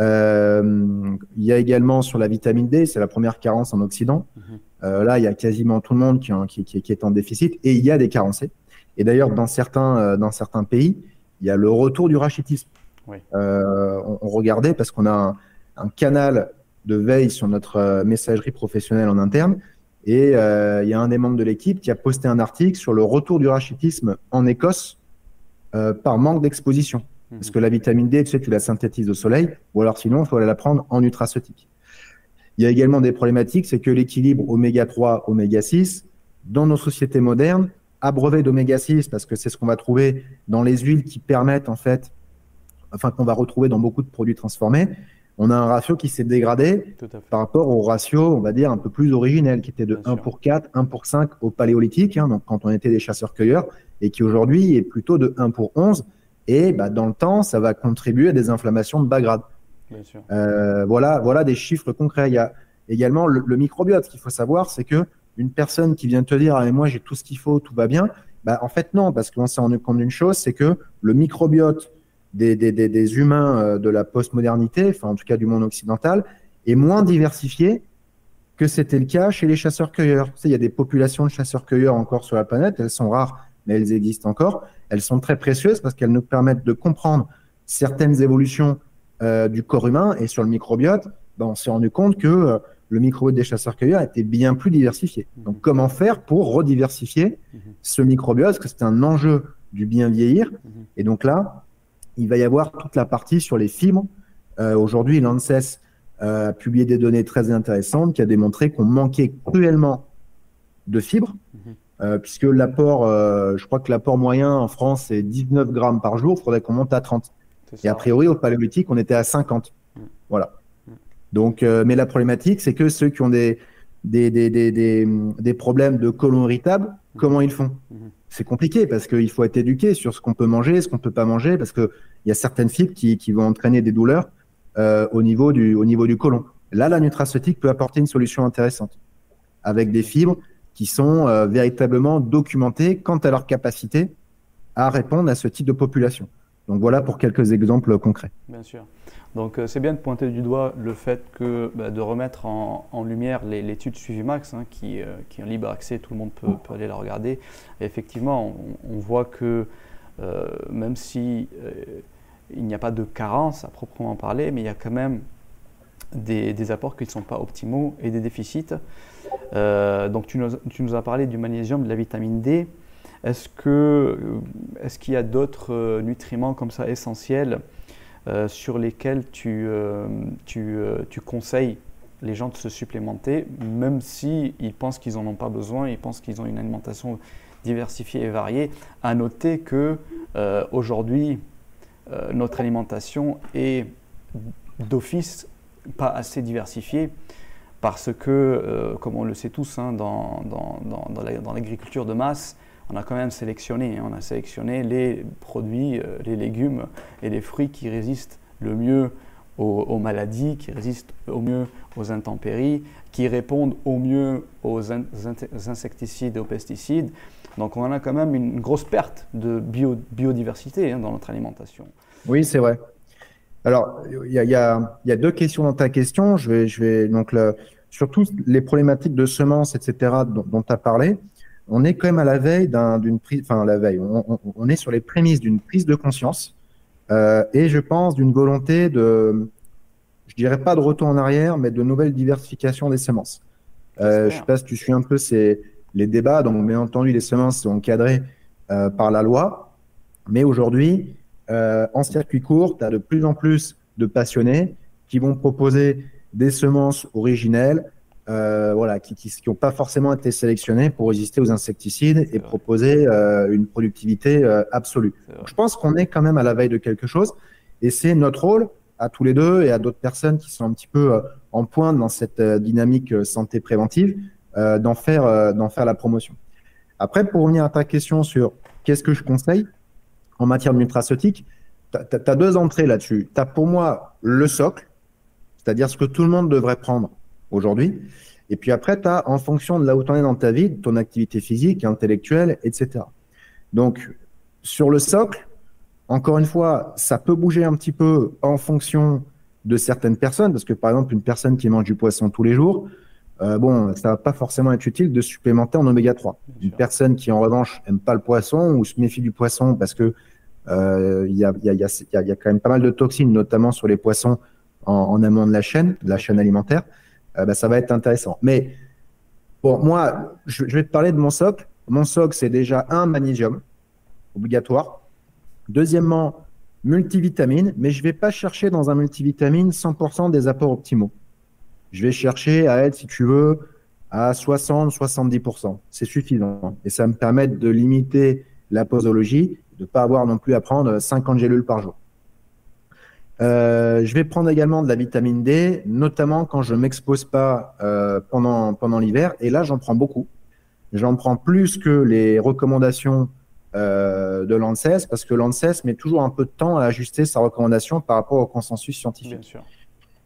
Euh, il y a également sur la vitamine D, c'est la première carence en Occident. Mhm. Euh, là, il y a quasiment tout le monde qui, qui, qui, qui, est en déficit et il y a des carencés. Et d'ailleurs, dans certains, dans certains pays, il y a le retour du rachitisme. Euh, on, regardait parce qu'on a un, canal de veille sur notre euh, messagerie professionnelle en interne. Et euh, il y a un des membres de l'équipe qui a posté un article sur le retour du rachitisme en Écosse par manque d'exposition. Mhm. Parce que la vitamine D, tu sais, tu la synthétises au soleil, ou alors sinon, il faut la prendre en nutraceutique. Il y a également des problématiques, c'est que l'équilibre oméga 3, oméga 6, dans nos sociétés modernes, abreuvé d'oméga 6 parce que c'est ce qu'on va trouver dans les huiles qui permettent en fait, enfin qu'on va retrouver dans beaucoup de produits transformés. On a un ratio qui s'est dégradé par rapport au ratio, on va dire, un peu plus originel, qui était de 1 pour 4, 1 pour 5 au paléolithique, hein, donc quand on était des chasseurs-cueilleurs, et qui aujourd'hui est plutôt de 1 pour 11. Et bah, dans le temps, ça va contribuer à des inflammations de bas grade. Euh, voilà, voilà des chiffres concrets. Il y a également le, le microbiote. Ce qu'il faut savoir, c'est que une personne qui vient te dire ah, moi j'ai tout ce qu'il faut, tout va bien, bah, en fait non, parce qu'on s'est rendu compte d'une chose, c'est que le microbiote des, humains euh, de la postmodernité, enfin en tout cas du monde occidental, est moins diversifié que c'était le cas chez les chasseurs-cueilleurs. Tu il y a des populations de chasseurs-cueilleurs encore sur la planète, elles sont rares, mais elles existent encore. Elles sont très précieuses parce qu'elles nous permettent de comprendre certaines évolutions euh, du corps humain et sur le microbiote, ben, on s'est rendu compte que euh, le microbiote des chasseurs-cueilleurs était bien plus diversifié. Mhm. Donc, comment faire pour rediversifier mhm. ce microbiote? Parce que c'est un enjeu du bien vieillir. Mhm. Et donc là, il va y avoir toute la partie sur les fibres. Euh, aujourd'hui, l'ANSES euh, a publié des données très intéressantes qui a démontré qu'on manquait cruellement de fibres, euh, puisque l'apport, je crois que l'apport moyen en France est 19 grammes par jour, il faudrait qu'on monte à 30. Et a priori, au paléolithique, on était à 50. Voilà. Donc, euh, mais la problématique, c'est que ceux qui ont des, des, des, des, des problèmes de colon irritable, comment ils font? Mmh. C'est compliqué parce qu'il faut être éduqué sur ce qu'on peut manger, ce qu'on peut pas manger, parce qu'il y a certaines fibres qui, qui vont entraîner des douleurs euh, au, niveau du, au niveau du côlon. Là, la nutraceutique peut apporter une solution intéressante avec des fibres qui sont euh, véritablement documentées quant à leur capacité à répondre à ce type de population. Donc voilà pour quelques exemples concrets. Bien sûr. Donc euh, c'est bien de pointer du doigt le fait que bah, de remettre en, lumière l'étude Suivimax, hein, qui, euh, qui est en libre accès, tout le monde peut, aller la regarder. Effectivement, on, voit que euh, même si il n'y a pas de carence à proprement parler, mais il y a quand même des, apports qui ne sont pas optimaux et des déficits. donc tu nous, as parlé du magnésium, de la vitamine D. Est-ce qu'il y a d'autres nutriments comme ça essentiels euh, sur lesquels tu, euh, euh, conseilles les gens de se supplémenter, même s'ils ils pensent qu'ils n'en ont pas besoin, ils pensent qu'ils ont une alimentation diversifiée et variée? À noter que aujourd'hui, notre alimentation est d'office pas assez diversifiée parce que, comme on le sait tous, hein, dans l'agriculture de masse, on a quand même sélectionné. Hein. on a sélectionné les produits, euh, les légumes et les fruits qui résistent le mieux aux, maladies, qui résistent au mieux aux intempéries, qui répondent au mieux aux, insecticides et aux pesticides. Donc on a quand même une grosse perte de biodiversité hein, dans notre alimentation. Oui, c'est vrai. Alors, il y a, deux questions dans ta question. Je vais, donc surtout les problématiques de semences, etc., dont tu as parlé. On est quand même à la veille d'une prise, enfin la veille. On, on, on, est sur les prémices d'une prise de conscience euh, et je pense d'une volonté de, je dirais pas de retour en arrière, mais de nouvelle diversification des semences. Euh, je sais pas si tu suis un peu ces, les débats. Donc, bien entendu, les semences sont encadrées euh, par la loi, mais aujourd'hui, euh, en circuit court, tu as de plus en plus de passionnés qui vont proposer des semences originelles, euh, voilà, qui n'ont pas forcément été sélectionnées pour résister aux insecticides et proposer euh, une productivité euh, absolue. je pense qu'on est quand même à la veille de quelque chose et c'est notre rôle à tous les deux et à d'autres personnes qui sont un petit peu en pointe dans cette dynamique santé préventive d'en faire, d'en faire la promotion. Après, pour revenir à ta question sur qu'est-ce que je conseille en matière de nutraceutique, tu as, deux entrées là-dessus. Tu as pour moi le socle, c'est-à-dire ce que tout le monde devrait prendre aujourd'hui. Et puis après, tu as en fonction de là où tu en es dans ta vie, de ton activité physique, intellectuelle, etc. Donc, sur le socle, encore une fois, ça peut bouger un petit peu en fonction de certaines personnes, parce que par exemple, une personne qui mange du poisson tous les jours, euh, bon, ça va pas forcément être utile de supplémenter en oméga 3. Une personne qui en revanche aime pas le poisson ou se méfie du poisson parce que euh, il y, a, y, a, y, a, y, a, quand même pas mal de toxines, notamment sur les poissons en, en amont de la chaîne, de la chaîne alimentaire. Euh, bah, ça va être intéressant. Mais bon, moi, je, vais te parler de mon socle. Mon socle, c'est déjà un magnésium obligatoire. Deuxièmement, multivitamine, mais je ne vais pas chercher dans un multivitamine 100% des apports optimaux. Je vais chercher à être, si tu veux, à 60-70%. C'est suffisant. Et ça me permet de limiter la posologie, de ne pas avoir non plus à prendre 50 gélules par jour. Euh, je vais prendre également de la vitamine D, notamment quand je m'expose pas euh, pendant, pendant l'hiver. Et là, j'en prends beaucoup. J'en prends plus que les recommandations euh, de l'ANSES, parce que l'ANSES met toujours un peu de temps à ajuster sa recommandation par rapport au consensus scientifique. Bien sûr.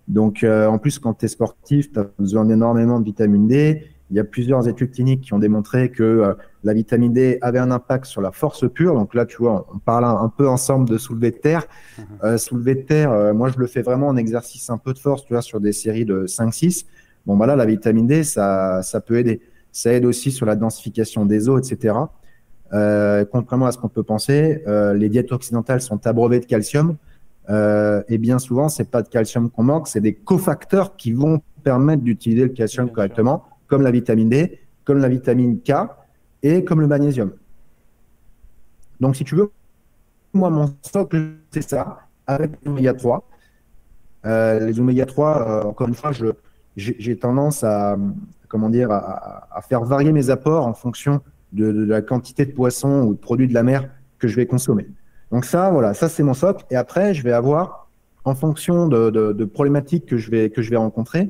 Donc, en plus, quand tu es sportif, tu as besoin énormément de vitamine D. Il y a plusieurs études cliniques qui ont démontré que euh, la vitamine D avait un impact sur la force pure. Donc là, tu vois, on parle un peu ensemble de soulever de terre. Mhm. Euh, soulever de terre, euh, moi, je le fais vraiment en exercice un peu de force, tu vois, sur des séries de 5-6. Bon, bah là, la vitamine D, ça, ça peut aider. Ça aide aussi sur la densification des os, etc. Euh, contrairement à ce qu'on peut penser, les diètes occidentales sont abreuvées de calcium. et bien souvent, c'est pas de calcium qu'on manque, c'est des cofacteurs qui vont permettre d'utiliser le calcium correctement comme la vitamine D, comme la vitamine K et comme le magnésium. Donc, si tu veux, moi, mon socle, c'est ça, avec l'oméga 3. Euh, les oméga 3, euh, encore une fois, j'ai tendance à, comment dire, à, faire varier mes apports en fonction de, la quantité de poissons ou de produits de la mer que je vais consommer. Donc ça, voilà, ça c'est mon socle. Et après, je vais avoir, en fonction de, problématiques que je vais, que je vais rencontrer, euh,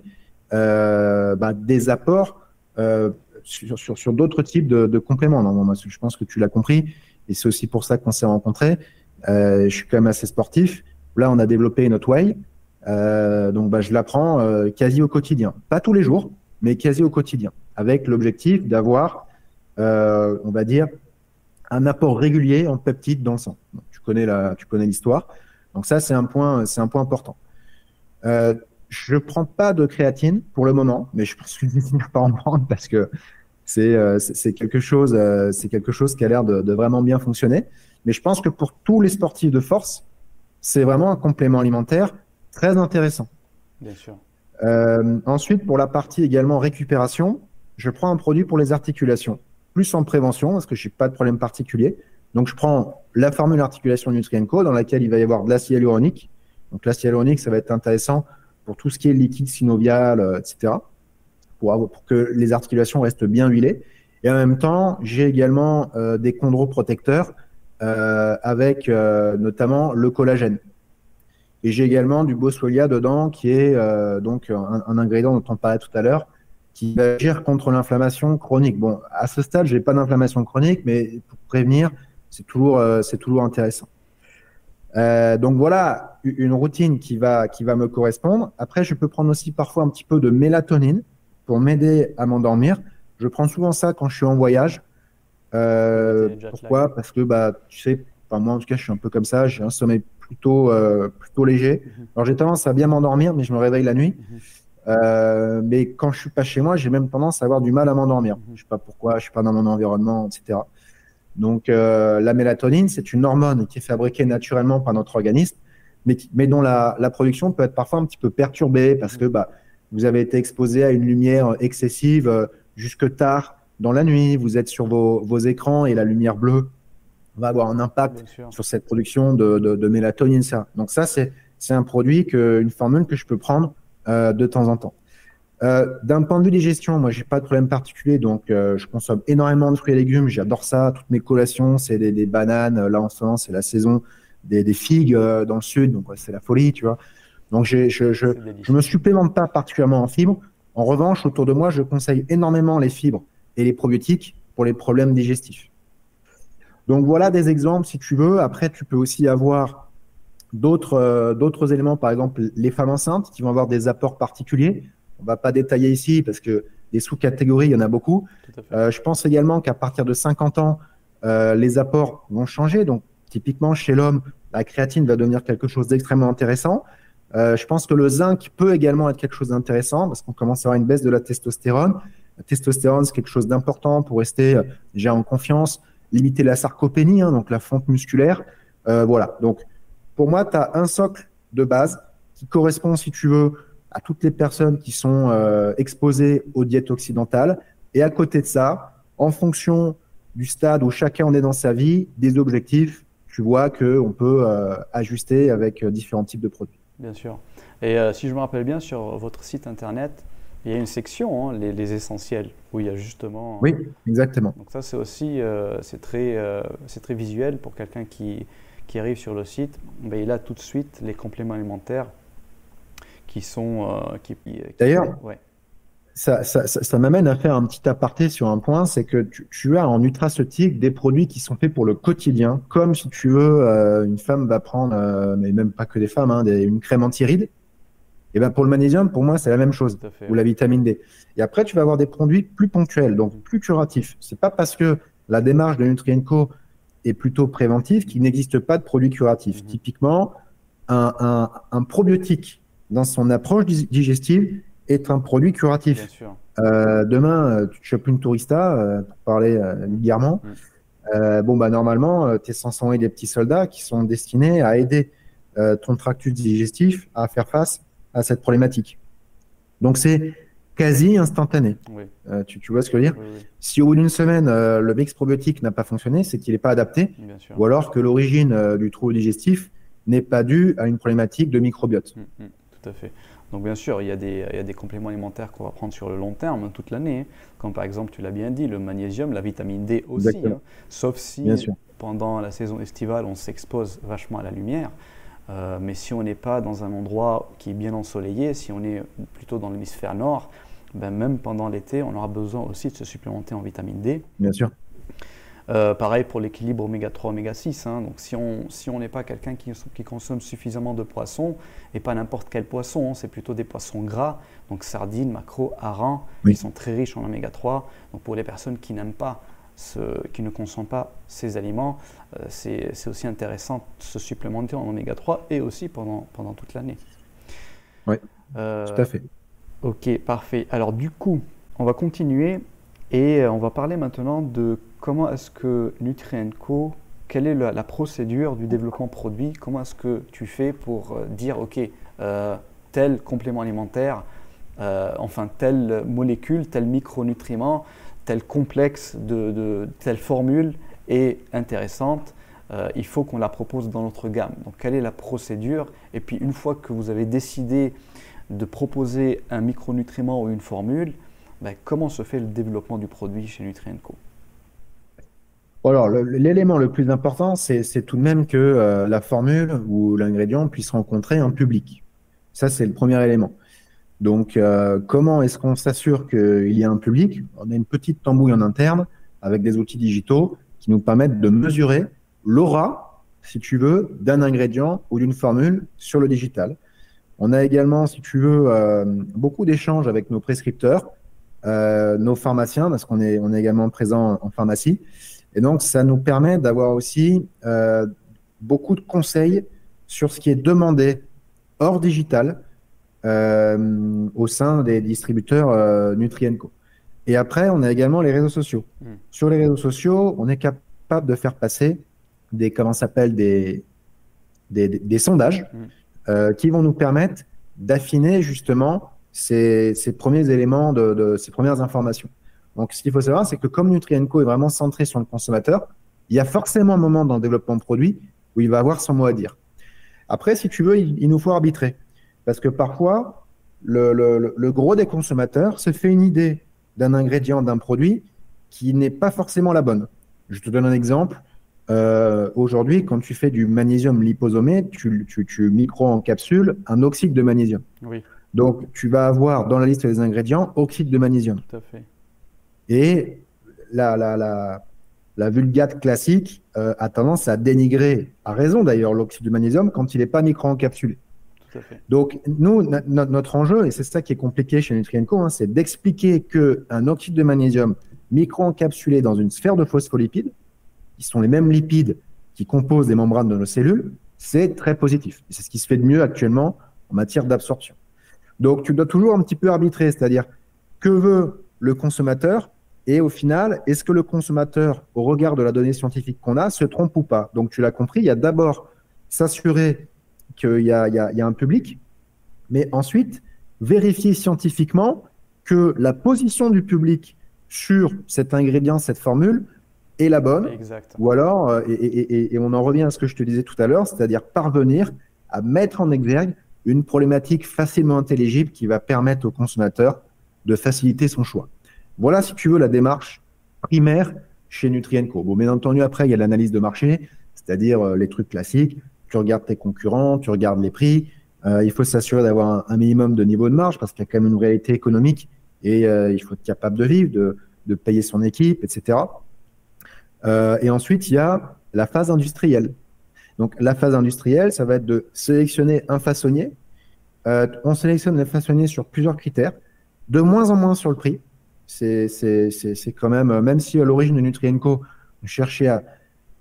bah, des apports euh, sur, d'autres types de, compléments. Non, moi, je pense que tu l'as compris, et c'est aussi pour ça qu'on s'est rencontrés. Euh, je suis quand même assez sportif. Là, on a développé notre way, euh, donc bah, je l'apprends euh, quasi au quotidien, pas tous les jours, mais quasi au quotidien, avec l'objectif d'avoir, euh, on va dire, un apport régulier en peptides dans le sang. tu connais l'histoire. Donc ça, c'est un point important. Je prends pas de créatine pour le moment, mais je pense que je vais finir par en prendre parce que c'est euh, quelque chose, euh, c'est quelque chose qui a l'air de, de, vraiment bien fonctionner. Mais je pense que pour tous les sportifs de force, c'est vraiment un complément alimentaire très intéressant. Bien sûr. Euh, ensuite, pour la partie également récupération, je prends un produit pour les articulations, plus en prévention parce que je n'ai pas de problème particulier. Donc, je prends la formule articulation Nutrienco dans laquelle il va y avoir de l'acide hyaluronique. Donc, l'acide hyaluronique, ça va être intéressant pour tout ce qui est liquide synovial, euh, etc., pour, que les articulations restent bien huilées. Et en même temps, j'ai également euh, des chondroprotecteurs euh, avec notamment le collagène. Et j'ai également du boswellia dedans, qui est donc un, ingrédient dont on parlait tout à l'heure, qui va agir contre l'inflammation chronique. Bon, à ce stade, j'ai pas d'inflammation chronique, mais pour prévenir, c'est toujours intéressant. Euh, donc voilà une routine qui va, qui va me correspondre. Après, je peux prendre aussi parfois un petit peu de mélatonine pour m'aider à m'endormir. Je prends souvent ça quand je suis en voyage. Euh, pourquoi Parce que bah, tu sais, enfin, moi en tout cas, je suis un peu comme ça. J'ai un sommeil plutôt, plutôt léger. Mhm. Alors j'ai tendance à bien m'endormir, mais je me réveille la nuit. Mhm. mais quand je suis pas chez moi, j'ai même tendance à avoir du mal à m'endormir. Je sais pas pourquoi, je suis pas dans mon environnement, etc. Donc la mélatonine, c'est une hormone qui est fabriquée naturellement par notre organisme, mais, mais dont la, la, production peut être parfois un petit peu perturbée parce que bah, vous avez été exposé à une lumière excessive jusque tard dans la nuit, vous êtes sur vos, vos écrans et la lumière bleue va avoir un impact sur cette production de, de, de mélatonine. Ça. Donc ça, c'est un produit, que, une formule que je peux prendre euh, de temps en temps. Euh, D'un point de vue digestion, moi, j'ai pas de problème particulier, donc euh, je consomme énormément de fruits et légumes. J'adore ça. Toutes mes collations, c'est des, des, bananes. Là, en ce moment, c'est la saison des, des figues euh, dans le sud, donc c'est la folie, tu vois. Donc, je, je, je me supplémente pas particulièrement en fibres. En revanche, autour de moi, je conseille énormément les fibres et les probiotiques pour les problèmes digestifs. Donc voilà des exemples si tu veux. Après, tu peux aussi avoir d'autres euh, d'autres éléments, par exemple les femmes enceintes qui vont avoir des apports particuliers. On va pas détailler ici parce que des sous-catégories, il y en a beaucoup. Euh, je pense également qu'à partir de 50 ans, euh, les apports vont changer. Donc typiquement chez l'homme, la créatine va devenir quelque chose d'extrêmement intéressant. Euh, je pense que le zinc peut également être quelque chose d'intéressant parce qu'on commence à avoir une baisse de la testostérone. La testostérone, c'est quelque chose d'important pour rester déjà en confiance, limiter la sarcopénie, hein, donc la fonte musculaire. Voilà. Donc, pour moi, tu as un socle de base qui correspond, si tu veux, à toutes les personnes qui sont euh, exposées aux diètes occidentales. Et à côté de ça, en fonction du stade où chacun en est dans sa vie, des objectifs, tu vois qu'on peut euh, ajuster avec euh, différents types de produits. Bien sûr. Et si je me rappelle bien, sur votre site internet, il y a une section, hein, les, essentiels, où il y a justement. Oui, exactement. Donc ça, c'est aussi euh, c'est très, euh, c'est très visuel pour quelqu'un qui, qui arrive sur le site. Ben, il a tout de suite les compléments alimentaires qui sont. Euh, qui, D'ailleurs, ouais. ça, ça, ça, m'amène à faire un petit aparté sur un point, c'est que tu, tu, as en nutraceutique des produits qui sont faits pour le quotidien, comme si tu veux, une femme va prendre, mais même pas que des femmes, hein, des, une crème anti-rides et ben pour le magnésium, pour moi, c'est la même chose, ou la vitamine D. Et après, tu vas avoir des produits plus ponctuels, donc plus curatifs. C'est pas parce que la démarche de Nutrienco est plutôt préventive qu'il n'existe pas de produits curatifs. Mhm. Typiquement, un, un, un, probiotique dans son approche digestive est un produit curatif. Euh, demain, euh, tu te chopes une tourista, euh, pour parler vulgairement. Mhm. bon, bah, normalement, tu es censé envoyer des petits soldats qui sont destinés à aider ton tractus digestif à faire face à cette problématique. Donc c'est quasi instantané. Euh, tu, vois ce que je veux dire? Si au bout d'une semaine, euh, le mix probiotique n'a pas fonctionné, c'est qu'il n'est pas adapté, ou alors que l'origine euh, du trouble digestif n'est pas due à une problématique de microbiote. Mmh, mmh, tout à fait. Donc bien sûr, il y a des, il y a des compléments alimentaires qu'on va prendre sur le long terme, hein, toute l'année, hein. comme par exemple, tu l'as bien dit, le magnésium, la vitamine D aussi, hein. sauf si pendant la saison estivale, on s'expose vachement à la lumière. Euh, mais si on n'est pas dans un endroit qui est bien ensoleillé, si on est plutôt dans l'hémisphère nord, ben même pendant l'été, on aura besoin aussi de se supplémenter en vitamine D. Bien sûr. Euh, pareil pour l'équilibre oméga 3, oméga 6. Hein. Donc si on si n'est pas quelqu'un qui, qui, consomme suffisamment de poissons, et pas n'importe quel poisson, hein, c'est plutôt des poissons gras, donc sardines, maquereaux, harengs, qui sont très riches en oméga 3. Donc pour les personnes qui n'aiment pas qui ne consomment pas ces aliments, euh, c'est aussi intéressant de se supplémenter en oméga 3 et aussi pendant, pendant toute l'année. Oui, euh, tout à fait. Ok, parfait. Alors du coup, on va continuer et on va parler maintenant de comment est-ce que Nutrienco, quelle est la, procédure du développement produit, comment est-ce que tu fais pour dire, ok, tel complément alimentaire, enfin telle molécule, tel micronutriment, tel complexe de, telle formule est intéressante, euh, il faut qu'on la propose dans notre gamme. Donc quelle est la procédure? Et puis une fois que vous avez décidé de proposer un micronutriment ou une formule, ben, comment se fait le développement du produit chez Nutrienco? Alors, l'élément le plus important, c'est tout de même que euh, la formule ou l'ingrédient puisse rencontrer un public. Ça, c'est le premier élément. Donc, euh, comment est-ce qu'on s'assure qu'il y a un public? On a une petite tambouille en interne avec des outils digitaux qui nous permettent de mesurer l'aura, si tu veux, d'un ingrédient ou d'une formule sur le digital. On a également, si tu veux, euh, beaucoup d'échanges avec nos prescripteurs, nos pharmaciens, parce qu'on est, on est également présent en pharmacie. Et donc, ça nous permet d'avoir aussi beaucoup de conseils sur ce qui est demandé hors digital euh, au sein des distributeurs euh, Nutrienco. Et après, on a également les réseaux sociaux. Hmm. Sur les réseaux sociaux, on est capable de faire passer des, comment s'appelle, des, des, sondages hmm. euh, qui vont nous permettre d'affiner justement ces, premiers éléments, de, ces premières informations. Donc, ce qu'il faut savoir, c'est que comme Nutrienco est vraiment centré sur le consommateur, il y a forcément un moment dans le développement de produit où il va avoir son mot à dire. Après, si tu veux, il, nous faut arbitrer. Parce que parfois, le, gros des consommateurs se fait une idée d'un ingrédient, d'un produit qui n'est pas forcément la bonne. Je te donne un exemple. Euh, aujourd'hui, quand tu fais du magnésium liposomé, tu, tu, tu micro-encapsules un oxyde de magnésium. Oui. Donc, tu vas avoir dans la liste des ingrédients oxyde de magnésium. Tout à fait. Et la, la, la, la vulgate classique euh, a tendance à dénigrer, à raison d'ailleurs, l'oxyde de magnésium quand il n'est pas micro-encapsulé. Donc, nous, notre enjeu, et c'est ça qui est compliqué chez Nutrienco, hein, c'est d'expliquer qu'un oxyde de magnésium micro-encapsulé dans une sphère de phospholipides, qui sont les mêmes lipides qui composent les membranes de nos cellules, c'est très positif. C'est ce qui se fait de mieux actuellement en matière d'absorption. Donc, tu dois toujours un petit peu arbitrer, c'est-à-dire que veut le consommateur et au final, est-ce que le consommateur, au regard de la donnée scientifique qu'on a, se trompe ou pas? Donc, tu l'as compris, il y a d'abord s'assurer qu'il y, a un public, mais ensuite, vérifier scientifiquement que la position du public sur cet ingrédient, cette formule, est la bonne. Ou alors, euh, et, et, on en revient à ce que je te disais tout à l'heure, c'est-à-dire parvenir à mettre en exergue une problématique facilement intelligible qui va permettre au consommateur de faciliter son choix. Voilà, si tu veux, la démarche primaire chez Nutrienco. Bon, bien entendu, après, il y a l'analyse de marché, c'est-à-dire euh, les trucs classiques. Tu regardes tes concurrents, tu regardes les prix. Euh, il faut s'assurer d'avoir un, minimum de niveau de marge parce qu'il y a quand même une réalité économique et euh, il faut être capable de vivre, de, de payer son équipe, etc. et ensuite, il y a la phase industrielle. Donc, la phase industrielle, ça va être de sélectionner un façonnier. on sélectionne le façonnier sur plusieurs critères, de moins en moins sur le prix. C'est quand même, même si à l'origine de Nutrienco, on cherchait à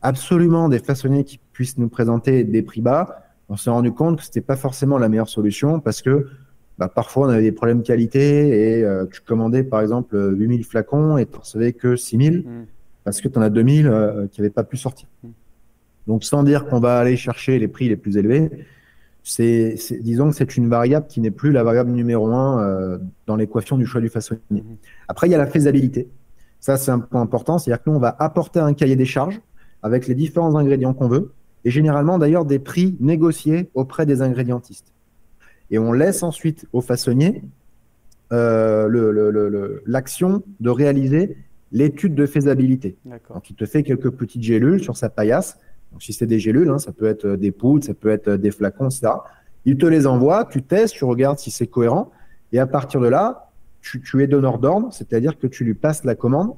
absolument des façonniers qui puissent nous présenter des prix bas, on s'est rendu compte que c'était pas forcément la meilleure solution parce que bah, parfois on avait des problèmes de qualité et euh, tu commandais par exemple 8000 flacons et tu recevais que 6000 mm. parce que tu en as 2000 euh, qui n'avaient pas pu sortir. Mm. Donc sans dire qu'on va aller chercher les prix les plus élevés, c'est, disons que c'est une variable qui n'est plus la variable numéro un euh, dans l'équation du choix du façonnier. Mhm. Après, il y a la faisabilité. Ça, c'est un point important. C'est-à-dire que nous, on va apporter un cahier des charges avec les différents ingrédients qu'on veut et généralement d'ailleurs des prix négociés auprès des ingrédientistes. Et on laisse ensuite au façonnier euh, l'action de réaliser l'étude de faisabilité. Donc, il te fait quelques petites gélules sur sa paillasse donc, si c'est des gélules, hein, ça peut être euh, des poudres, ça peut être euh, des flacons, etc. Il te les envoie, tu testes, tu regardes si c'est cohérent. Et à partir de là, tu, es donneur d'ordre, c'est-à-dire que tu lui passes la commande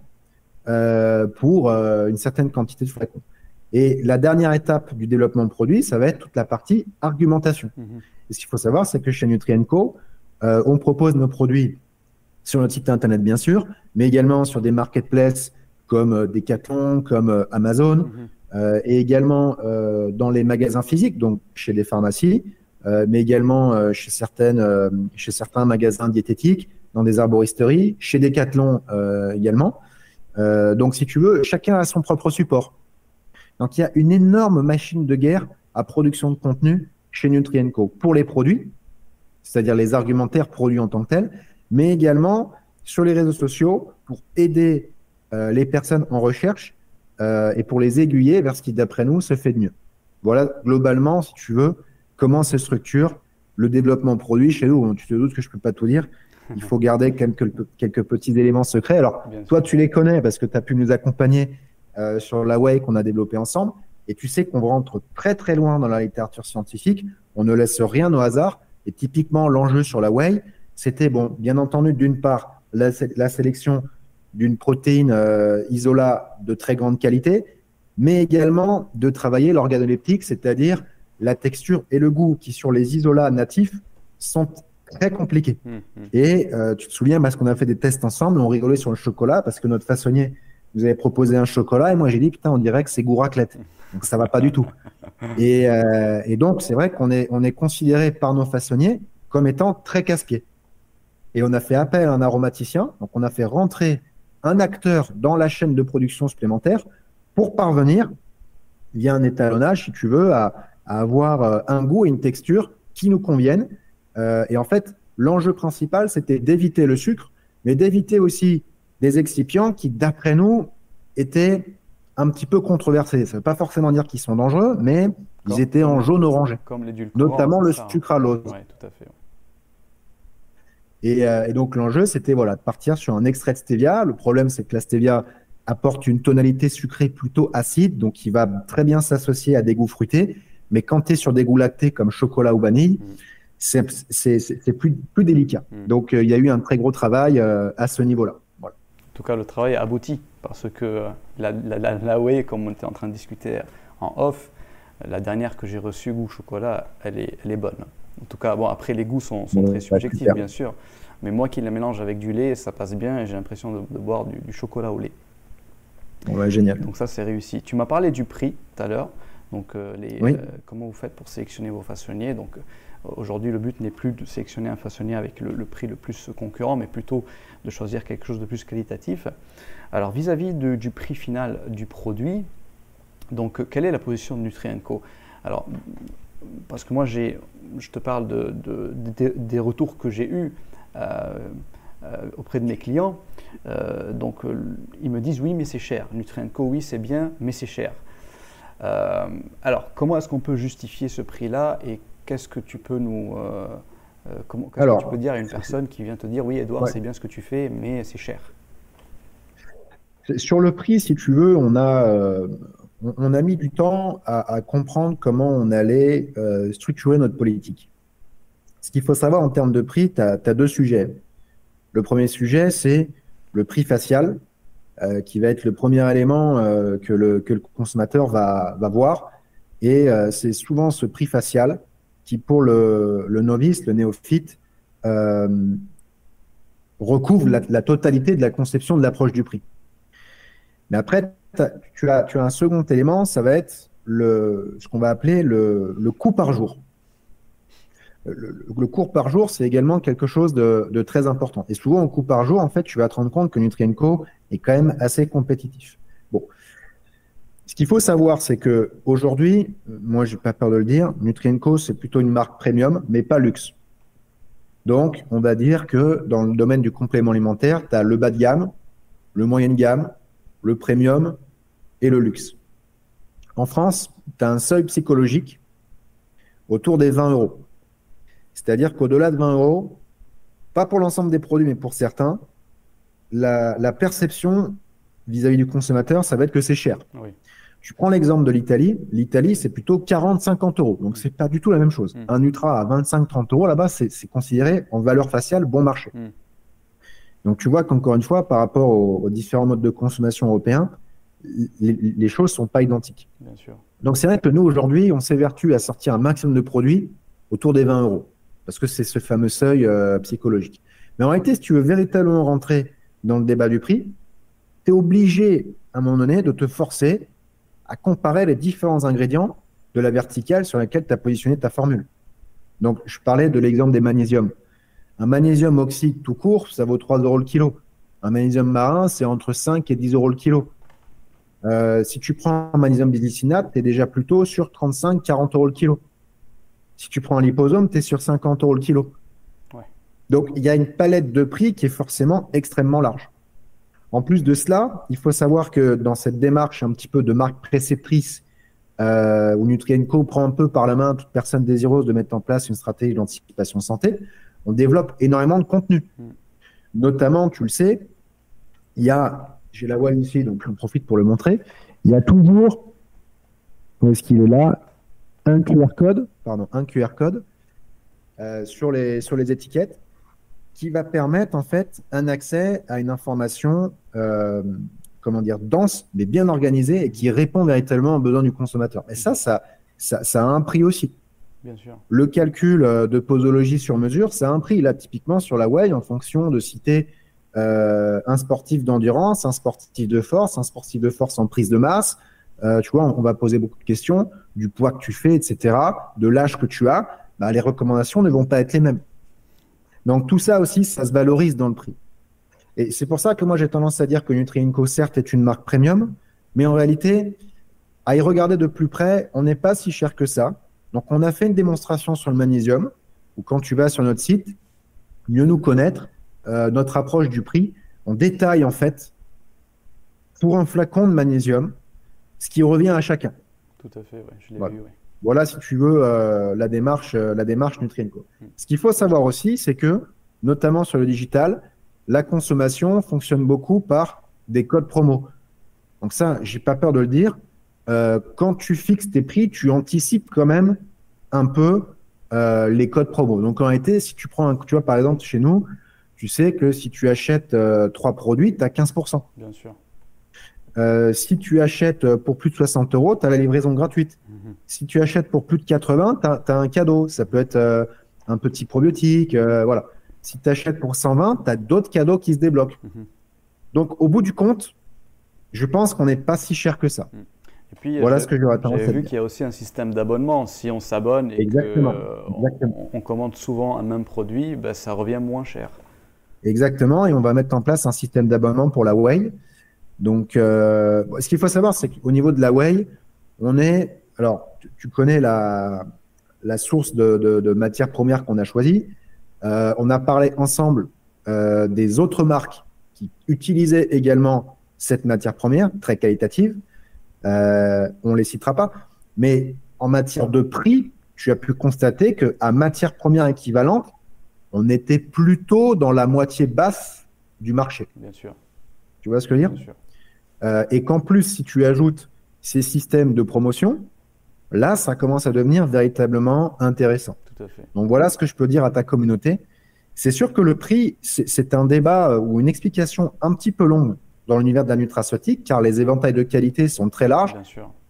euh, pour une certaine quantité de flacons. Et la dernière étape du développement de produit, ça va être toute la partie argumentation. Mhm. Et ce qu'il faut savoir, c'est que chez Nutrienco, on propose nos produits sur notre site internet, bien sûr, mais également sur des marketplaces comme Decathlon, comme Amazon, mhm. Euh, et également euh, dans les magasins physiques, donc chez les pharmacies, euh, mais également chez, certaines, chez certains magasins diététiques, dans des arboristeries, chez Decathlon également. donc, si tu veux, chacun a son propre support. Donc, il y a une énorme machine de guerre à production de contenu chez Nutrienco pour les produits, c'est-à-dire les argumentaires produits en tant que tels, mais également sur les réseaux sociaux pour aider les personnes en recherche euh, et pour les aiguiller vers ce qui, d'après nous, se fait de mieux. Voilà, globalement, si tu veux, comment se structure le développement produit chez nous. Tu te doutes que je peux pas tout dire. Il faut garder quelques, quelques petits éléments secrets. Alors, toi, tu les connais parce que tu as pu nous accompagner euh, sur la way qu'on a développé ensemble. Et tu sais qu'on rentre très très loin dans la littérature scientifique. On ne laisse rien au hasard. Et typiquement, l'enjeu sur la way, c'était, bon, bien entendu, d'une part, la, la sélection d'une protéine euh, isola de très grande qualité, mais également de travailler l'organoleptique, c'est-à-dire la texture et le goût, qui sur les isolats natifs sont très compliqués. Mmh, mmh. Et euh, tu te souviens, parce qu'on a fait des tests ensemble, on rigolait sur le chocolat, parce que notre façonnier nous avait proposé un chocolat, et moi j'ai dit, putain, on dirait que c'est goût raclette. Donc ça va pas du tout. Et, euh, et donc c'est vrai qu'on est, on est considéré par nos façonniers comme étant très casse-pied. Et on a fait appel à un aromaticien, donc on a fait rentrer un acteur dans la chaîne de production supplémentaire pour parvenir, via un étalonnage, si tu veux, à, à avoir euh, un goût et une texture qui nous conviennent. Euh, et en fait, l'enjeu principal, c'était d'éviter le sucre, mais d'éviter aussi des excipients qui, d'après nous, étaient un petit peu controversés. Ça ne veut pas forcément dire qu'ils sont dangereux, mais ils étaient en jaune-orangé. Comme Notamment le hein. sucralose. Ouais, tout à fait. Et, euh, et donc l'enjeu, c'était voilà, de partir sur un extrait de stevia. Le problème, c'est que la stevia apporte une tonalité sucrée plutôt acide, donc qui va très bien s'associer à des goûts fruités. Mais quand tu es sur des goûts lactés comme chocolat ou vanille, Mm. c'est plus, plus délicat. Mm. Donc euh, il y a eu un très gros travail euh, à ce niveau-là. Voilà. En tout cas, le travail a abouti parce que la, la, la, la whey, comme on était en train de discuter en off, la dernière que j'ai reçue, goût chocolat, elle est, elle est bonne. En tout cas, bon, après, les goûts sont, très subjectifs, bien sûr. Mais moi qui la mélange avec du lait, ça passe bien et j'ai l'impression de, de boire du, du chocolat au lait. Ouais, génial. Donc ça, c'est réussi. Tu m'as parlé du prix tout à l'heure. Donc, euh, les, Oui. euh, comment vous faites pour sélectionner vos façonniers? Donc, euh, aujourd'hui, le but n'est plus de sélectionner un façonnier avec le, le prix le plus concurrent, mais plutôt de choisir quelque chose de plus qualitatif. Alors, vis-à-vis du prix final du produit, donc, quelle est la position de Nutrien Co Alors, parce que moi, j'ai, je te parle de, de- de- des retours que j'ai eus euh, euh, auprès de mes clients. Euh, donc, ils me disent oui, mais c'est cher. Nutrien Co, oui, c'est bien, mais c'est cher. Alors, comment est-ce qu'on peut justifier ce prix-là et qu'est-ce que tu peux nous. comment, que tu peux dire à une personne qui vient te dire oui, Edouard, Ouais. c'est bien ce que tu fais, mais c'est cher? Sur le prix, si tu veux, on a, on, a mis du temps à, comprendre comment on allait euh, structurer notre politique. Ce qu'il faut savoir en termes de prix, tu as, deux sujets. Le premier sujet, c'est le prix facial, euh, qui va être le premier élément euh, que, le, que le consommateur va, voir. Et c'est souvent ce prix facial qui, pour le, novice, le néophyte, recouvre la, la totalité de la conception de l'approche du prix. Mais après, tu as, tu as un second élément, ça va être le, ce qu'on va appeler le, le coût par jour. Le, le- le coût par jour, c'est également quelque chose de, de très important. Et souvent, au coût par jour, en fait, tu vas te rendre compte que Nutrienco est quand même assez compétitif. Bon. Ce qu'il faut savoir, c'est que aujourd'hui, moi, j'ai pas peur de le dire, Nutrienco, c'est plutôt une marque premium, mais pas luxe. Donc, on va dire que dans le domaine du complément alimentaire, tu as le bas de gamme, le moyen de gamme, le premium et le luxe. En France, tu as un seuil psychologique autour des 20 euros. C'est-à-dire qu'au-delà de 20 euros, pas pour l'ensemble des produits, mais pour certains, la, la perception vis-à-vis du consommateur, ça va être que c'est cher. Oui. Tu prends l'exemple de l'Italie. L'Italie, c'est plutôt 40-50 euros. Donc, c'est pas du tout la même chose. Mm. Un Ultra à 25-30 euros, là-bas, c'est c'est considéré en valeur faciale bon marché. Mm. Donc, tu vois qu'encore une fois, par rapport aux, aux différents modes de consommation européens, les, les choses sont pas identiques. Bien sûr. Donc, c'est vrai que nous, aujourd'hui, on s'évertue à sortir un maximum de produits autour des 20 euros. Parce que c'est ce fameux seuil euh, psychologique. Mais en réalité, si tu veux véritablement rentrer dans le débat du prix, tu es obligé, à un moment donné, de te forcer à comparer les différents ingrédients de la verticale sur laquelle tu as positionné ta formule. Donc, je parlais de l'exemple des magnésiums. Un magnésium oxyde tout court, ça vaut 3 euros le kilo. Un magnésium marin, c'est entre 5 et 10 euros le kilo. Euh, si tu prends un magnésium bisglycinate, tu es déjà plutôt sur 35-40 euros le kilo. Si tu prends un liposome, tu es sur 50 euros le kilo. Ouais. Donc, il y a une palette de prix qui est forcément extrêmement large. En plus de cela, il faut savoir que dans cette démarche un petit peu de marque préceptrice, euh, où Nutrienco prend un peu par la main toute personne désireuse de mettre en place une stratégie d'anticipation santé, on développe énormément de contenu. Mm. Notamment, tu le sais, il y a, j'ai la voile ici, donc j'en profite pour le montrer, il y a toujours, où est-ce qu'il est là, un QR code, pardon, un QR code euh, sur, les, sur les étiquettes qui va permettre en fait un accès à une information, euh, comment dire, dense, mais bien organisée et qui répond véritablement aux besoins du consommateur. Et ça, ça, ça, ça a un prix aussi. Bien sûr. Le calcul euh, de posologie sur mesure, ça a un prix. Là, typiquement sur la Way, en fonction de citer euh, un sportif d'endurance, un sportif de force, un sportif de force en prise de masse, euh, tu vois, on, va poser beaucoup de questions du poids que tu fais, etc., de l'âge que tu as. Bah, les recommandations ne vont pas être les mêmes. Donc tout ça aussi, ça se valorise dans le prix. Et c'est pour ça que moi j'ai tendance à dire que Nutrienco, certes, est une marque premium, mais en réalité, à y regarder de plus près, on n'est pas si cher que ça. Donc on a fait une démonstration sur le magnésium, où quand tu vas sur notre site, mieux nous connaître, euh, notre approche du prix, on détaille en fait pour un flacon de magnésium ce qui revient à chacun. Tout à fait, je l'ai voilà. vu. Voilà, si tu veux, euh, la démarche, euh, la démarche Nutrienco. Hmm. Ce qu'il faut savoir aussi, c'est que, notamment sur le digital, la consommation fonctionne beaucoup par des codes promo. Donc ça, j'ai pas peur de le dire. quand tu fixes tes prix, tu anticipes quand même un peu euh, les codes promo. Donc en réalité, si tu prends un, tu vois, par exemple, chez nous, tu sais que si tu achètes euh, trois produits, tu as 15%. Bien sûr. Euh, si tu achètes pour plus de 60 euros, tu as la livraison gratuite. Si tu achètes pour plus de 80, tu as, un cadeau. Ça peut être un petit probiotique. voilà. Si tu achètes pour 120, tu as d'autres cadeaux qui se débloquent. Mhm. Donc, au bout du compte, je pense qu'on n'est pas si cher que ça. Mhm. Et puis, voilà ce que J'ai vu qu'il y a aussi un système d'abonnement. Si on s'abonne et qu'on on, commande souvent un même produit, ben, ça revient moins cher. Exactement. Et on va mettre en place un système d'abonnement pour la Way. Donc, euh, ce qu'il faut savoir, c'est qu'au niveau de la Way, on est. Alors, tu, connais la, la source de, de, matières premières qu'on a choisie. Euh, on a parlé ensemble euh, des autres marques qui utilisaient également cette matière première très qualitative. Euh, on les citera pas. Mais en matière de prix, tu as pu constater qu'à matière première équivalente, on était plutôt dans la moitié basse du marché. Bien sûr. Tu vois ce que je veux dire? Euh, Et qu'en plus, si tu ajoutes ces systèmes de promotion, là, ça commence à devenir véritablement intéressant. Tout à fait. Donc voilà ce que je peux dire à ta communauté. C'est sûr que le prix, c'est un débat ou une explication un petit peu longue dans l'univers de la nutraceutique, car les éventails de qualité sont très larges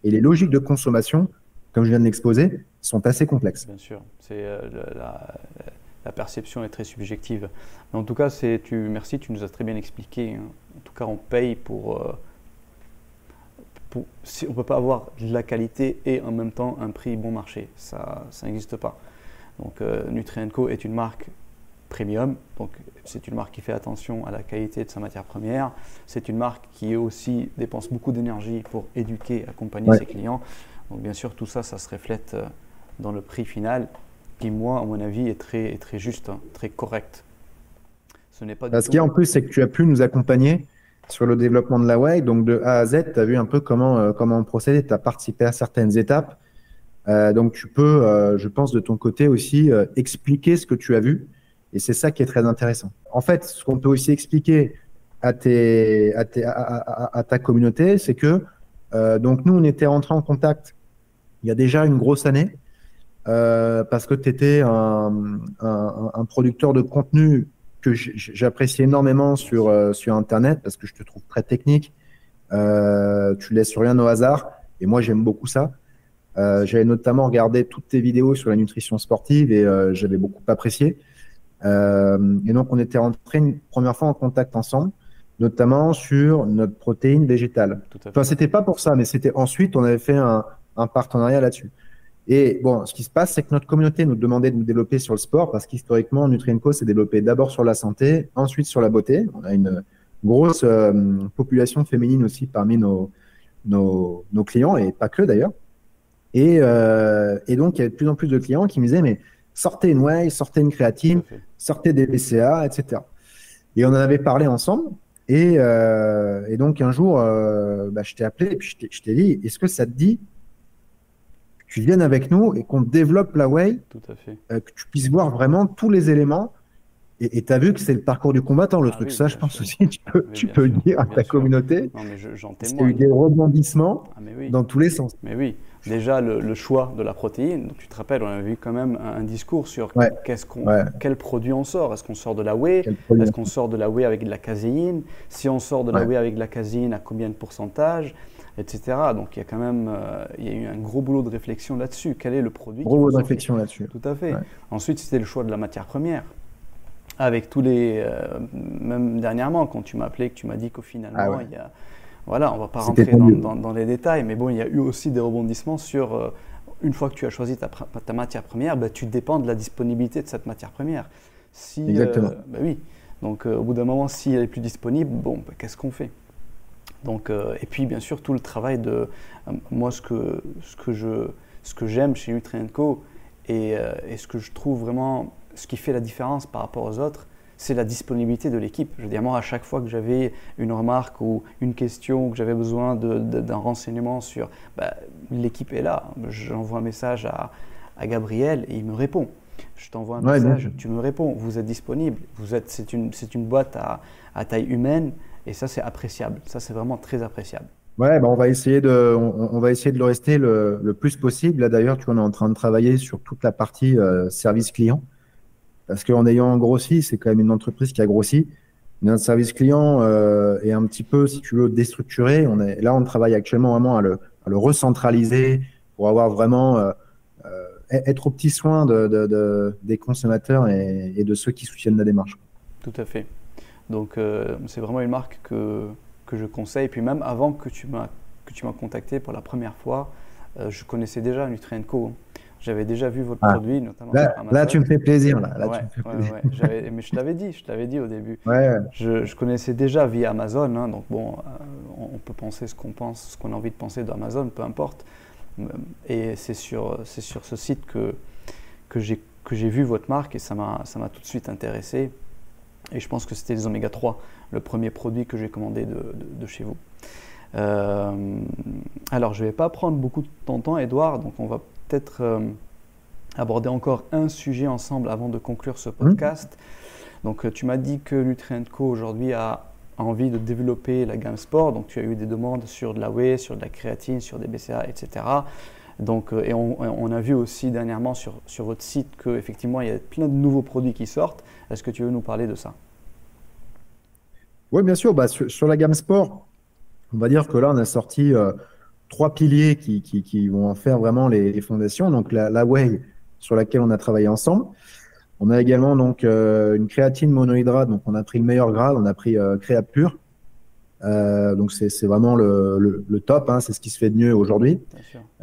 et les logiques de consommation, comme je viens de l'exposer, sont assez complexes. Bien sûr, c'est euh, la, perception est très subjective. Mais en tout cas, c'est tu merci, tu nous as très bien expliqué. Hein. En tout cas, on paye pour, euh, pour si on peut pas avoir de la qualité et en même temps un prix bon marché, ça ça n'existe pas. Donc euh, Nutrienco est une marque premium. Donc, c'est une marque qui fait attention à la qualité de sa matière première. C'est une marque qui aussi dépense beaucoup d'énergie pour éduquer, accompagner ses clients. Donc, bien sûr, tout ça, ça se reflète euh, dans le prix final, qui, moi, à mon avis, est très, très juste, hein, très correct. Ce n'est pas. Ce qui en plus, c'est que tu as pu nous accompagner sur le développement de la Way. Donc, de A à Z, tu as vu un peu comment, euh, comment on procédait. Tu as participé à certaines étapes. Euh, donc, tu peux, je pense, de ton côté aussi expliquer ce que tu as vu et c'est ça qui est très intéressant. En fait, ce qu'on peut aussi expliquer à, ta communauté, c'est que euh, donc nous, on était rentrés en contact il y a déjà une grosse année euh, parce que tu étais un, producteur de contenu que j'apprécie énormément sur, euh, sur Internet parce que je te trouve très technique. Tu laisses rien au hasard et moi, j'aime beaucoup ça. J'avais notamment regardé toutes tes vidéos sur la nutrition sportive et j'avais beaucoup apprécié. Euh, et donc, on était rentrés une première fois en contact ensemble, notamment sur notre protéine végétale. Enfin, c'était pas pour ça, mais c'était ensuite, on avait fait un, un partenariat là-dessus. Et bon, ce qui se passe, c'est que notre communauté nous demandait de nous développer sur le sport parce qu'historiquement, Nutrienco s'est développé d'abord sur la santé, ensuite sur la beauté. On a une grosse euh, population féminine aussi parmi nos, nos, nos, clients et pas que d'ailleurs. Et, euh, et donc, il y avait de plus en plus de clients qui me disaient, mais sortez une whey, sortez une créatine, sortez des BCA, etc. Et on en avait parlé ensemble. Et, euh, donc un jour, euh, bah, je t'ai appelé et puis je t'ai dit, est-ce que ça te dit que tu viennes avec nous et qu'on développe la whey, Tout à fait. Euh, que tu puisses voir vraiment tous les éléments et tu as vu que c'est le parcours du combattant, le ah truc. ça, je pense aussi, tu peux, tu peux le dire à ta communauté. Non, mais j'en témoigne. Il y a eu des rebondissements ah, dans tous les sens. Mais oui, déjà le, choix de la protéine. Donc, tu te rappelles, on a vu quand même un, discours sur qu'est-ce qu'on, quel produit on sort. Est-ce qu'on sort de la whey? Est-ce qu'on sort de la whey avec de la caséine? Si on sort de la whey avec de la caséine, à combien de pourcentage? Etc. Donc il y a quand même euh, il y a eu un gros boulot de réflexion là-dessus. Quel est le produit Gros boulot de réflexion là-dessus. Tout à fait. Ensuite, c'était le choix de la matière première avec tous les. Euh, même dernièrement, quand tu m'as appelé, que tu m'as dit qu'au finalement, ah il y a Voilà, on va pas rentrer dans, dans, les détails, mais bon, il y a eu aussi des rebondissements sur euh, une fois que tu as choisi ta, ta matière première, bah, tu dépends de la disponibilité de cette matière première. Si, Exactement. bah oui. Donc, au bout d'un moment, si elle est plus disponible, bon, bah, qu'est-ce qu'on fait? Donc, et puis, bien sûr, tout le travail de moi, ce que, ce que je, ce que j'aime chez Nutrientco et, et, ce que je trouve vraiment ce qui fait la différence par rapport aux autres, c'est la disponibilité de l'équipe. Je veux dire, moi, à chaque fois que j'avais une remarque ou une question, ou que j'avais besoin d'un renseignement sur, bah, l'équipe est là. J'envoie un message à, à, Gabriel et il me répond. Je t'envoie un message, tu me réponds, vous êtes disponible. Vous êtes, c'est une, c'est une boîte à, à, taille humaine et ça, c'est appréciable. Ça, c'est vraiment très appréciable. Ouais, bah on va essayer de, on, va essayer de le rester le, le plus possible. Là, d'ailleurs, tu vois, on est en train de travailler sur toute la partie euh, service client. Parce qu'en ayant grossi, c'est quand même une entreprise qui a grossi. Notre service client euh, est un petit peu, si tu veux, déstructuré. Là, on travaille actuellement vraiment à le, recentraliser pour avoir vraiment euh, euh être au petit soin de, de, de, des consommateurs et, de ceux qui soutiennent la démarche. Tout à fait. Donc, c'est vraiment une marque que, que je conseille. Et puis même avant que tu m'as contacté pour la première fois, je connaissais déjà Nutrient.co. J'avais déjà vu votre ah. produit, notamment là, Là, tu me fais plaisir. Là, là ouais, tu me fais plaisir. mais je t'avais dit, je t'avais dit au début. Je, je, connaissais déjà via Amazon, hein, donc bon, euh, on peut penser ce qu'on pense, ce qu'on a envie de penser d'Amazon, peu importe. Euh, et c'est sur, c'est sur ce site que, que j'ai que j'ai vu votre marque et ça m'a tout de suite intéressé. Et je pense que c'était les oméga 3, le premier produit que j'ai commandé de, de, chez vous. Euh, alors, je ne vais pas prendre beaucoup de ton temps, Edouard, donc on va peut-être euh, aborder encore un sujet ensemble avant de conclure ce podcast. Donc, euh, tu m'as dit que Nutrient Co aujourd'hui a envie de développer la gamme sport. Donc, tu as eu des demandes sur de la whey, sur de la créatine, sur des BCA, etc. Donc, euh, et on, a vu aussi dernièrement sur, sur votre site qu'effectivement, il y a plein de nouveaux produits qui sortent. Est-ce que tu veux nous parler de ça? Oui, bien sûr. Bah, sur, la gamme sport, on va dire que là, on a sorti trois piliers qui, qui, qui, vont en faire vraiment les, fondations. Donc la, la, whey sur laquelle on a travaillé ensemble. On a également donc euh, une créatine monohydrate. Donc on a pris le meilleur grade, on a pris euh, Créa Pure. Euh, donc c'est vraiment le, le, le top, hein, c'est ce qui se fait de mieux aujourd'hui.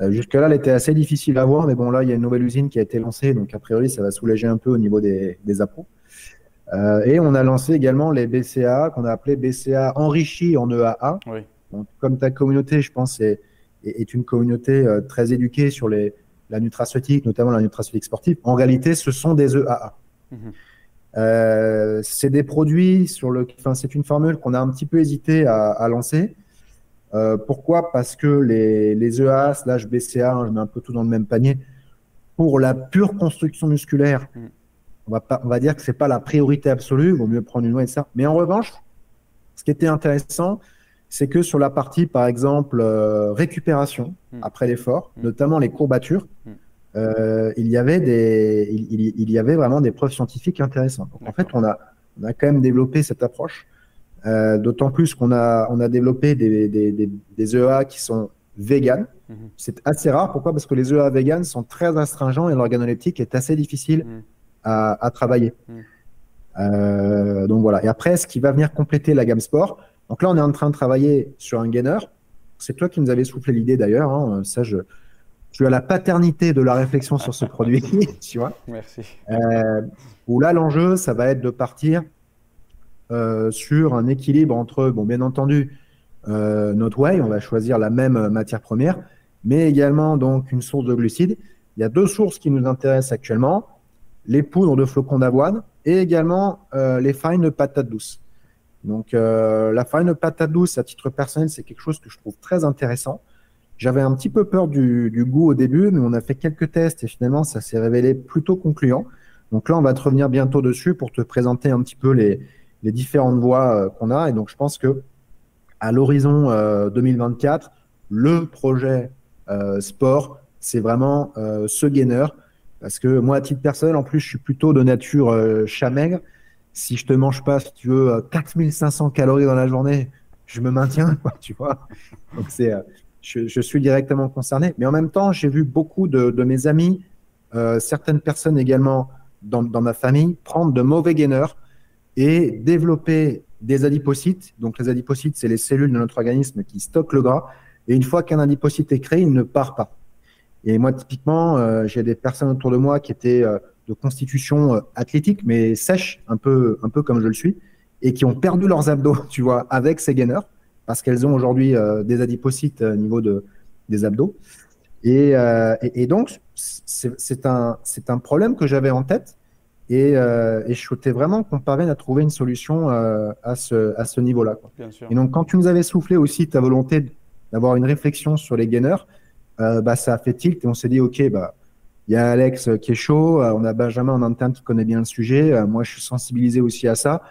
Euh, Jusque-là, elle était assez difficile à voir, mais bon là, il y a une nouvelle usine qui a été lancée, donc a priori, ça va soulager un peu au niveau des, des appros. Et on a lancé également les BCA qu'on a appelé BCA enrichis en EAA. Oui. Donc, comme ta communauté, je pense, est, est une communauté euh, très éduquée sur les, la nutraceutique, notamment la nutraceutique sportive. En réalité, ce sont des EAA. Mhm. Euh, c'est des produits sur le, enfin, c'est une formule qu'on a un petit peu hésité à, à lancer. Euh, pourquoi? Parce que les, les EAA slash BCA, hein, je mets un peu tout dans le même panier, pour la pure construction musculaire, mhm. on, va pas, on va dire que c'est pas la priorité absolue, il vaut mieux prendre une noix et ça. Mais en revanche, ce qui était intéressant, c'est que sur la partie, par exemple, euh, récupération hmm. après l'effort, hmm. notamment les courbatures, hmm. euh, il, y avait des, il, il, y avait vraiment des preuves scientifiques intéressantes. Donc, en fait, on a, on a quand même développé cette approche, euh, d'autant plus qu'on a, on a développé des, des, des, des EA qui sont véganes. C'est assez rare. Pourquoi? Parce que les EA véganes sont très astringents et l'organoleptique est assez difficile à, à, travailler. Donc voilà. Et après, ce qui va venir compléter la gamme sport, donc là, on est en train de travailler sur un gainer. C'est toi qui nous avais soufflé l'idée d'ailleurs. Hein. Ça, je, tu as la paternité de la réflexion sur ce produit, [laughs] tu vois. Merci. Euh, où là, l'enjeu, ça va être de partir euh, sur un équilibre entre, bon, bien entendu, euh, notre whey, on va choisir la même matière première, mais également donc une source de glucides. Il y a deux sources qui nous intéressent actuellement les poudres de flocons d'avoine et également les fines patates douces. Donc euh, la farine patate douce, à titre personnel, c'est quelque chose que je trouve très intéressant. J'avais un petit peu peur du, goût au début, mais on a fait quelques tests et finalement ça s'est révélé plutôt concluant. Donc là, on va te revenir bientôt dessus pour te présenter un petit peu les, différentes voies euh, qu'on a. Et donc je pense que à l'horizon euh, 2024, le projet euh, sport, c'est vraiment euh, ce gainer. Parce que moi, à titre personnel, en plus, je suis plutôt de nature euh, chat maigre si je te mange pas, si tu veux, 4500 euh, calories dans la journée, je me maintiens, [laughs] tu vois. Donc c'est, euh, je, suis directement concerné. Mais en même temps, j'ai vu beaucoup de, mes amis, euh, certaines personnes également dans, ma famille, prendre de mauvais gainers et développer des adipocytes. Donc les adipocytes, c'est les cellules de notre organisme qui stockent le gras. Et une fois qu'un adipocyte est créé, il ne part pas. Et moi, typiquement, j'ai des personnes autour de moi qui étaient de constitution euh, athlétique, mais sèche, un peu, un peu comme je le suis, et qui ont perdu leurs abdos, [laughs] tu vois, avec ces gainers, parce qu'elles ont aujourd'hui des adipocytes au niveau de, des abdos. Et, et, donc, c'est un, un problème que j'avais en tête. Et, et, je souhaitais vraiment qu'on parvienne à trouver une solution à ce, à ce niveau-là. Et donc, quand tu nous avais soufflé aussi ta volonté d'avoir une réflexion sur les gainers, euh, bah, ça a fait tilt et on s'est dit, OK, bah, il y a Alex qui est chaud, euh, on a Benjamin en interne qui connaît bien le sujet, euh, moi je suis sensibilisé aussi à ça.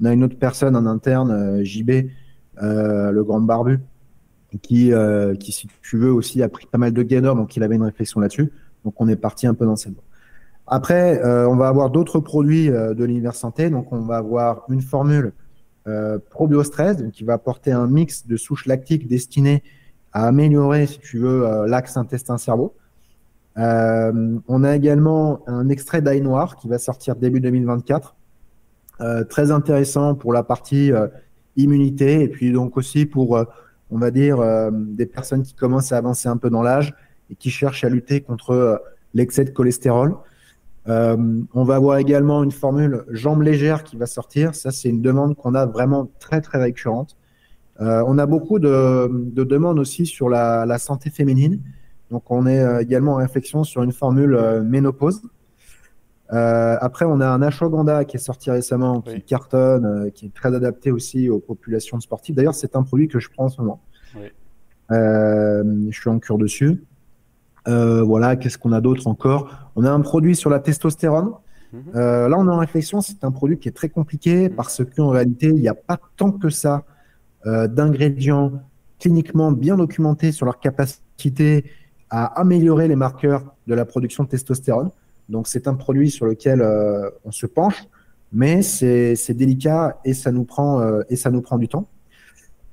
On a une autre personne en interne, JB, le grand barbu, qui, si tu veux, aussi a pris pas mal de gainers, donc il avait une réflexion là-dessus. Donc on est parti un peu dans cette voie. Après, on va avoir d'autres produits de l'univers santé. Donc on va avoir une formule euh, ProbioStress, qui va apporter un mix de souches lactiques destinées à améliorer, si tu veux, euh, l'axe intestin-cerveau. Euh, on a également un extrait d'ail noir qui va sortir début 2024. très intéressant pour la partie immunité et puis donc aussi pour, on va dire, des personnes qui commencent à avancer un peu dans l'âge et qui cherchent à lutter contre l'excès de cholestérol. Euh, on va avoir également une formule jambes légères qui va sortir. Ça, c'est une demande qu'on a vraiment très, très récurrente. Euh, on a beaucoup de, demandes aussi sur la, santé féminine. Donc, on est euh, également en réflexion sur une formule ménopause. après, on a un ashwagandha qui est sorti récemment, qui cartonne, qui est très adapté aussi aux populations sportives. D'ailleurs, c'est un produit que je prends en ce moment. je suis en cure dessus. Euh, voilà, qu'est-ce qu'on a d'autre encore? On a un produit sur la testostérone. Mhm. Euh, là, on est en réflexion. C'est un produit qui est très compliqué mhm. parce qu'en réalité, il n'y a pas tant que ça euh, d'ingrédients cliniquement bien documentés sur leur capacité à améliorer les marqueurs de la production de testostérone. Donc, c'est un produit sur lequel on se penche, mais c'est délicat et ça nous prend et ça nous prend du temps.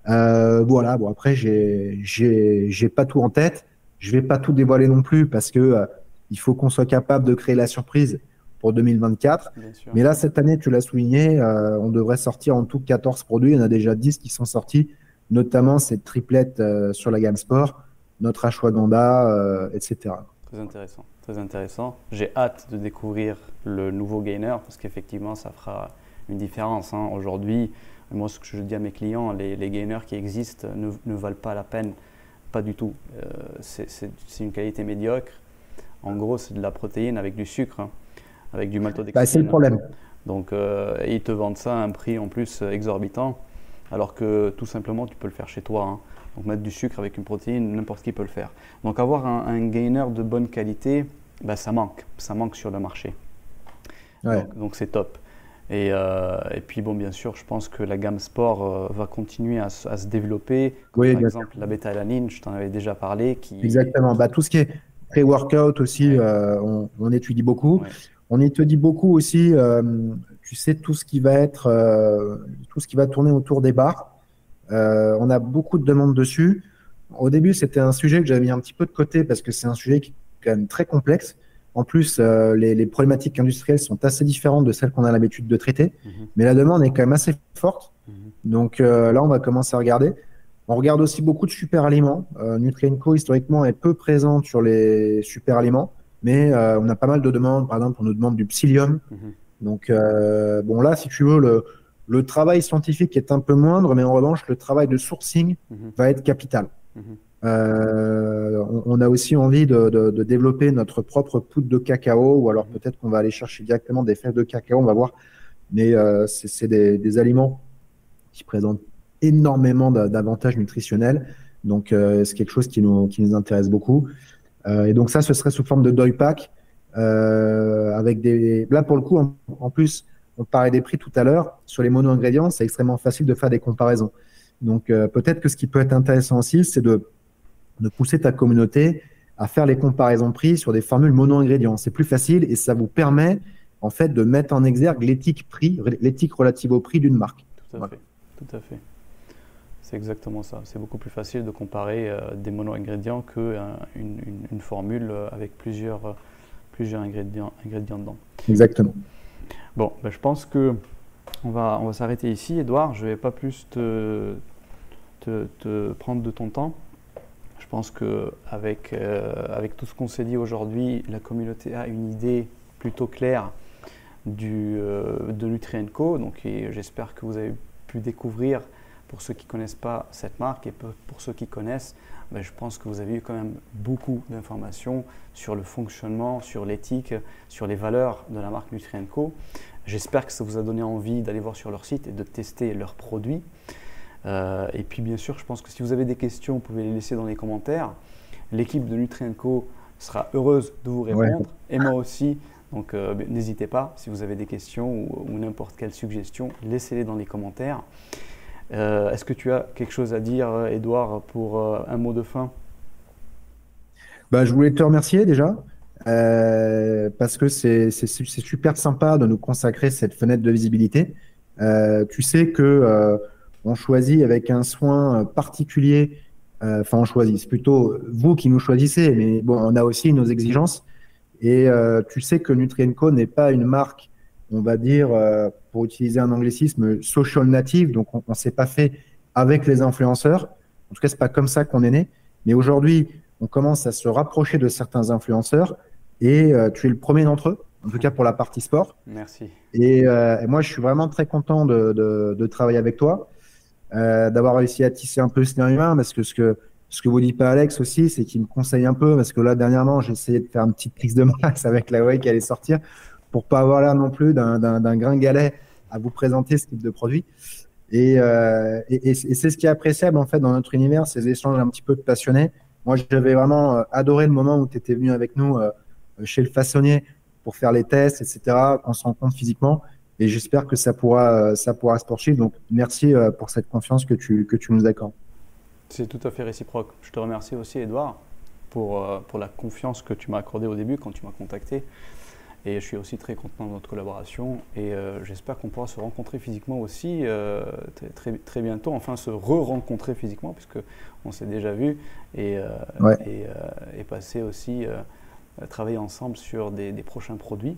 voilà. Bon, après, j'ai pas tout en tête. Je vais pas tout dévoiler non plus parce que euh, il faut qu'on soit capable de créer la surprise pour 2024. Mais là, cette année, tu l'as souligné, euh, on devrait sortir en tout 14 produits. Il y en a déjà 10 qui sont sortis, notamment cette triplette euh, sur la gamme sport, notre ashwagandha, etc. Très intéressant, très intéressant. J'ai hâte de découvrir le nouveau gainer parce qu'effectivement, ça fera une différence. Hein. Aujourd'hui, moi, ce que je dis à mes clients, les, gainers qui existent ne, ne valent pas la peine pas du tout. Euh, c'est une qualité médiocre. En gros, c'est de la protéine avec du sucre, hein, avec du maltodextrine. Bah, c'est le problème. Donc, euh, ils te vendent ça à un prix en plus exorbitant, alors que tout simplement, tu peux le faire chez toi. Hein. Donc, mettre du sucre avec une protéine, n'importe qui peut le faire. Donc, avoir un, gainer de bonne qualité, bah, ça manque. Ça manque sur le marché. Donc, c'est top. Euh, et, puis, bon, bien sûr, je pense que la gamme sport euh, va continuer à, se développer. par exemple, la bêta-alanine, je t'en avais déjà parlé. Qui... Exactement. Bah, tout ce qui est pré-workout aussi, euh, on, étudie beaucoup. On étudie beaucoup aussi, tu sais, tout ce qui va être, tout ce qui va tourner autour des bars. on a beaucoup de demandes dessus. Au début, c'était un sujet que j'avais mis un petit peu de côté parce que c'est un sujet qui est quand même très complexe. En plus, euh, les, problématiques industrielles sont assez différentes de celles qu'on a l'habitude de traiter, mhm. mais la demande est quand même assez forte. Mhm. Donc euh, là, on va commencer à regarder. On regarde aussi beaucoup de super aliments. Euh, Nutrienco, historiquement, est peu présente sur les super aliments, mais on a pas mal de demandes. Par exemple, on nous demande du psyllium. Mhm. Donc, bon, là, si tu veux, le, le, travail scientifique est un peu moindre, mais en revanche, le travail de sourcing va être capital. Euh, on, a aussi envie de, développer notre propre poudre de cacao, ou alors peut-être qu'on va aller chercher directement des fèves de cacao, on va voir. Mais euh, c'est des, aliments qui présentent énormément d'avantages nutritionnels. Donc, euh, c'est quelque chose qui nous, qui nous intéresse beaucoup. et donc, ça, ce serait sous forme de deuil pack. avec des... Là, pour le coup, en, plus, on parlait des prix tout à l'heure. Sur les mono-ingrédients, c'est extrêmement facile de faire des comparaisons. Donc, peut-être que ce qui peut être intéressant aussi, c'est de de pousser ta communauté à faire les comparaisons prix sur des formules mono-ingrédients. C'est plus facile et ça vous permet en fait de mettre en exergue l'éthique prix, l'éthique relative au prix d'une marque. Tout à fait. Tout à fait. C'est exactement ça. C'est beaucoup plus facile de comparer euh, des mono-ingrédients qu'une euh, une, formule euh, avec plusieurs, plusieurs ingrédients, ingrédients dedans. Exactement. Bon, ben, je pense que on va, on va s'arrêter ici. Edouard, je ne vais pas plus te, te, prendre de ton temps. Je pense qu'avec euh, avec tout ce qu'on s'est dit aujourd'hui, la communauté a une idée plutôt claire du, euh, de Nutrienco. Donc j'espère que vous avez pu découvrir, pour ceux qui ne connaissent pas cette marque et pour ceux qui connaissent, ben, je pense que vous avez eu quand même beaucoup d'informations sur le fonctionnement, sur l'éthique, sur les valeurs de la marque Nutrienco. J'espère que ça vous a donné envie d'aller voir sur leur site et de tester leurs produits. Euh, et puis bien sûr, je pense que si vous avez des questions, vous pouvez les laisser dans les commentaires. L'équipe de Nutrienco sera heureuse de vous répondre et moi aussi. Donc euh, ben, n'hésitez pas, si vous avez des questions ou, ou n'importe quelle suggestion, laissez-les dans les commentaires. Euh, est-ce que tu as quelque chose à dire, Edouard, pour euh, un mot de fin? Bah, Je voulais te remercier déjà, euh, parce que c'est super sympa de nous consacrer cette fenêtre de visibilité. tu sais que on choisit avec un soin particulier, enfin on choisit, c'est plutôt vous qui nous choisissez, mais bon, on a aussi nos exigences. Et tu sais que Nutrienco n'est pas une marque on va dire, euh, pour utiliser un anglicisme, social native. Donc, on ne s'est pas fait avec les influenceurs. En tout cas, c'est pas comme ça qu'on est né. Mais aujourd'hui, on commence à se rapprocher de certains influenceurs et euh, tu es le premier d'entre eux, en tout cas pour la partie sport. Merci. Et, euh, moi, je suis vraiment très content de, travailler avec toi, d'avoir réussi à tisser un peu ce lien humain parce que ce que ce que vous dit pas Alex aussi, c'est qu'il me conseille un peu parce que là dernièrement j'ai essayé de faire une petite prise de masse [laughs] avec la web qui allait sortir pour pas avoir l'air non plus d'un gringalet à vous présenter ce type de produit. Euh, et, c'est ce qui est appréciable en fait dans notre univers, ces échanges un petit peu passionnés. Moi, j'avais vraiment euh, adoré le moment où tu étais venu avec nous euh, chez le façonnier pour faire les tests, etc. On se rencontre physiquement et j'espère que ça pourra, ça pourra se poursuivre. Donc, merci pour cette confiance que tu, que tu nous accordes. C'est tout à fait réciproque. Je te remercie aussi, Edouard, pour, pour la confiance que tu m'as accordée au début quand tu m'as contacté. Et je suis aussi très content de notre collaboration et euh, j'espère qu'on pourra se rencontrer physiquement aussi euh, très, très, bientôt, enfin se re-rencontrer physiquement puisque on s'est déjà vu et, euh, et, passer aussi travailler ensemble sur des, prochains produits.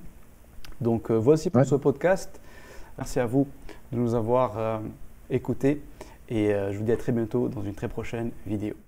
Donc voici pour ce podcast. Merci à vous de nous avoir écoutés et je vous dis à très bientôt dans une très prochaine vidéo.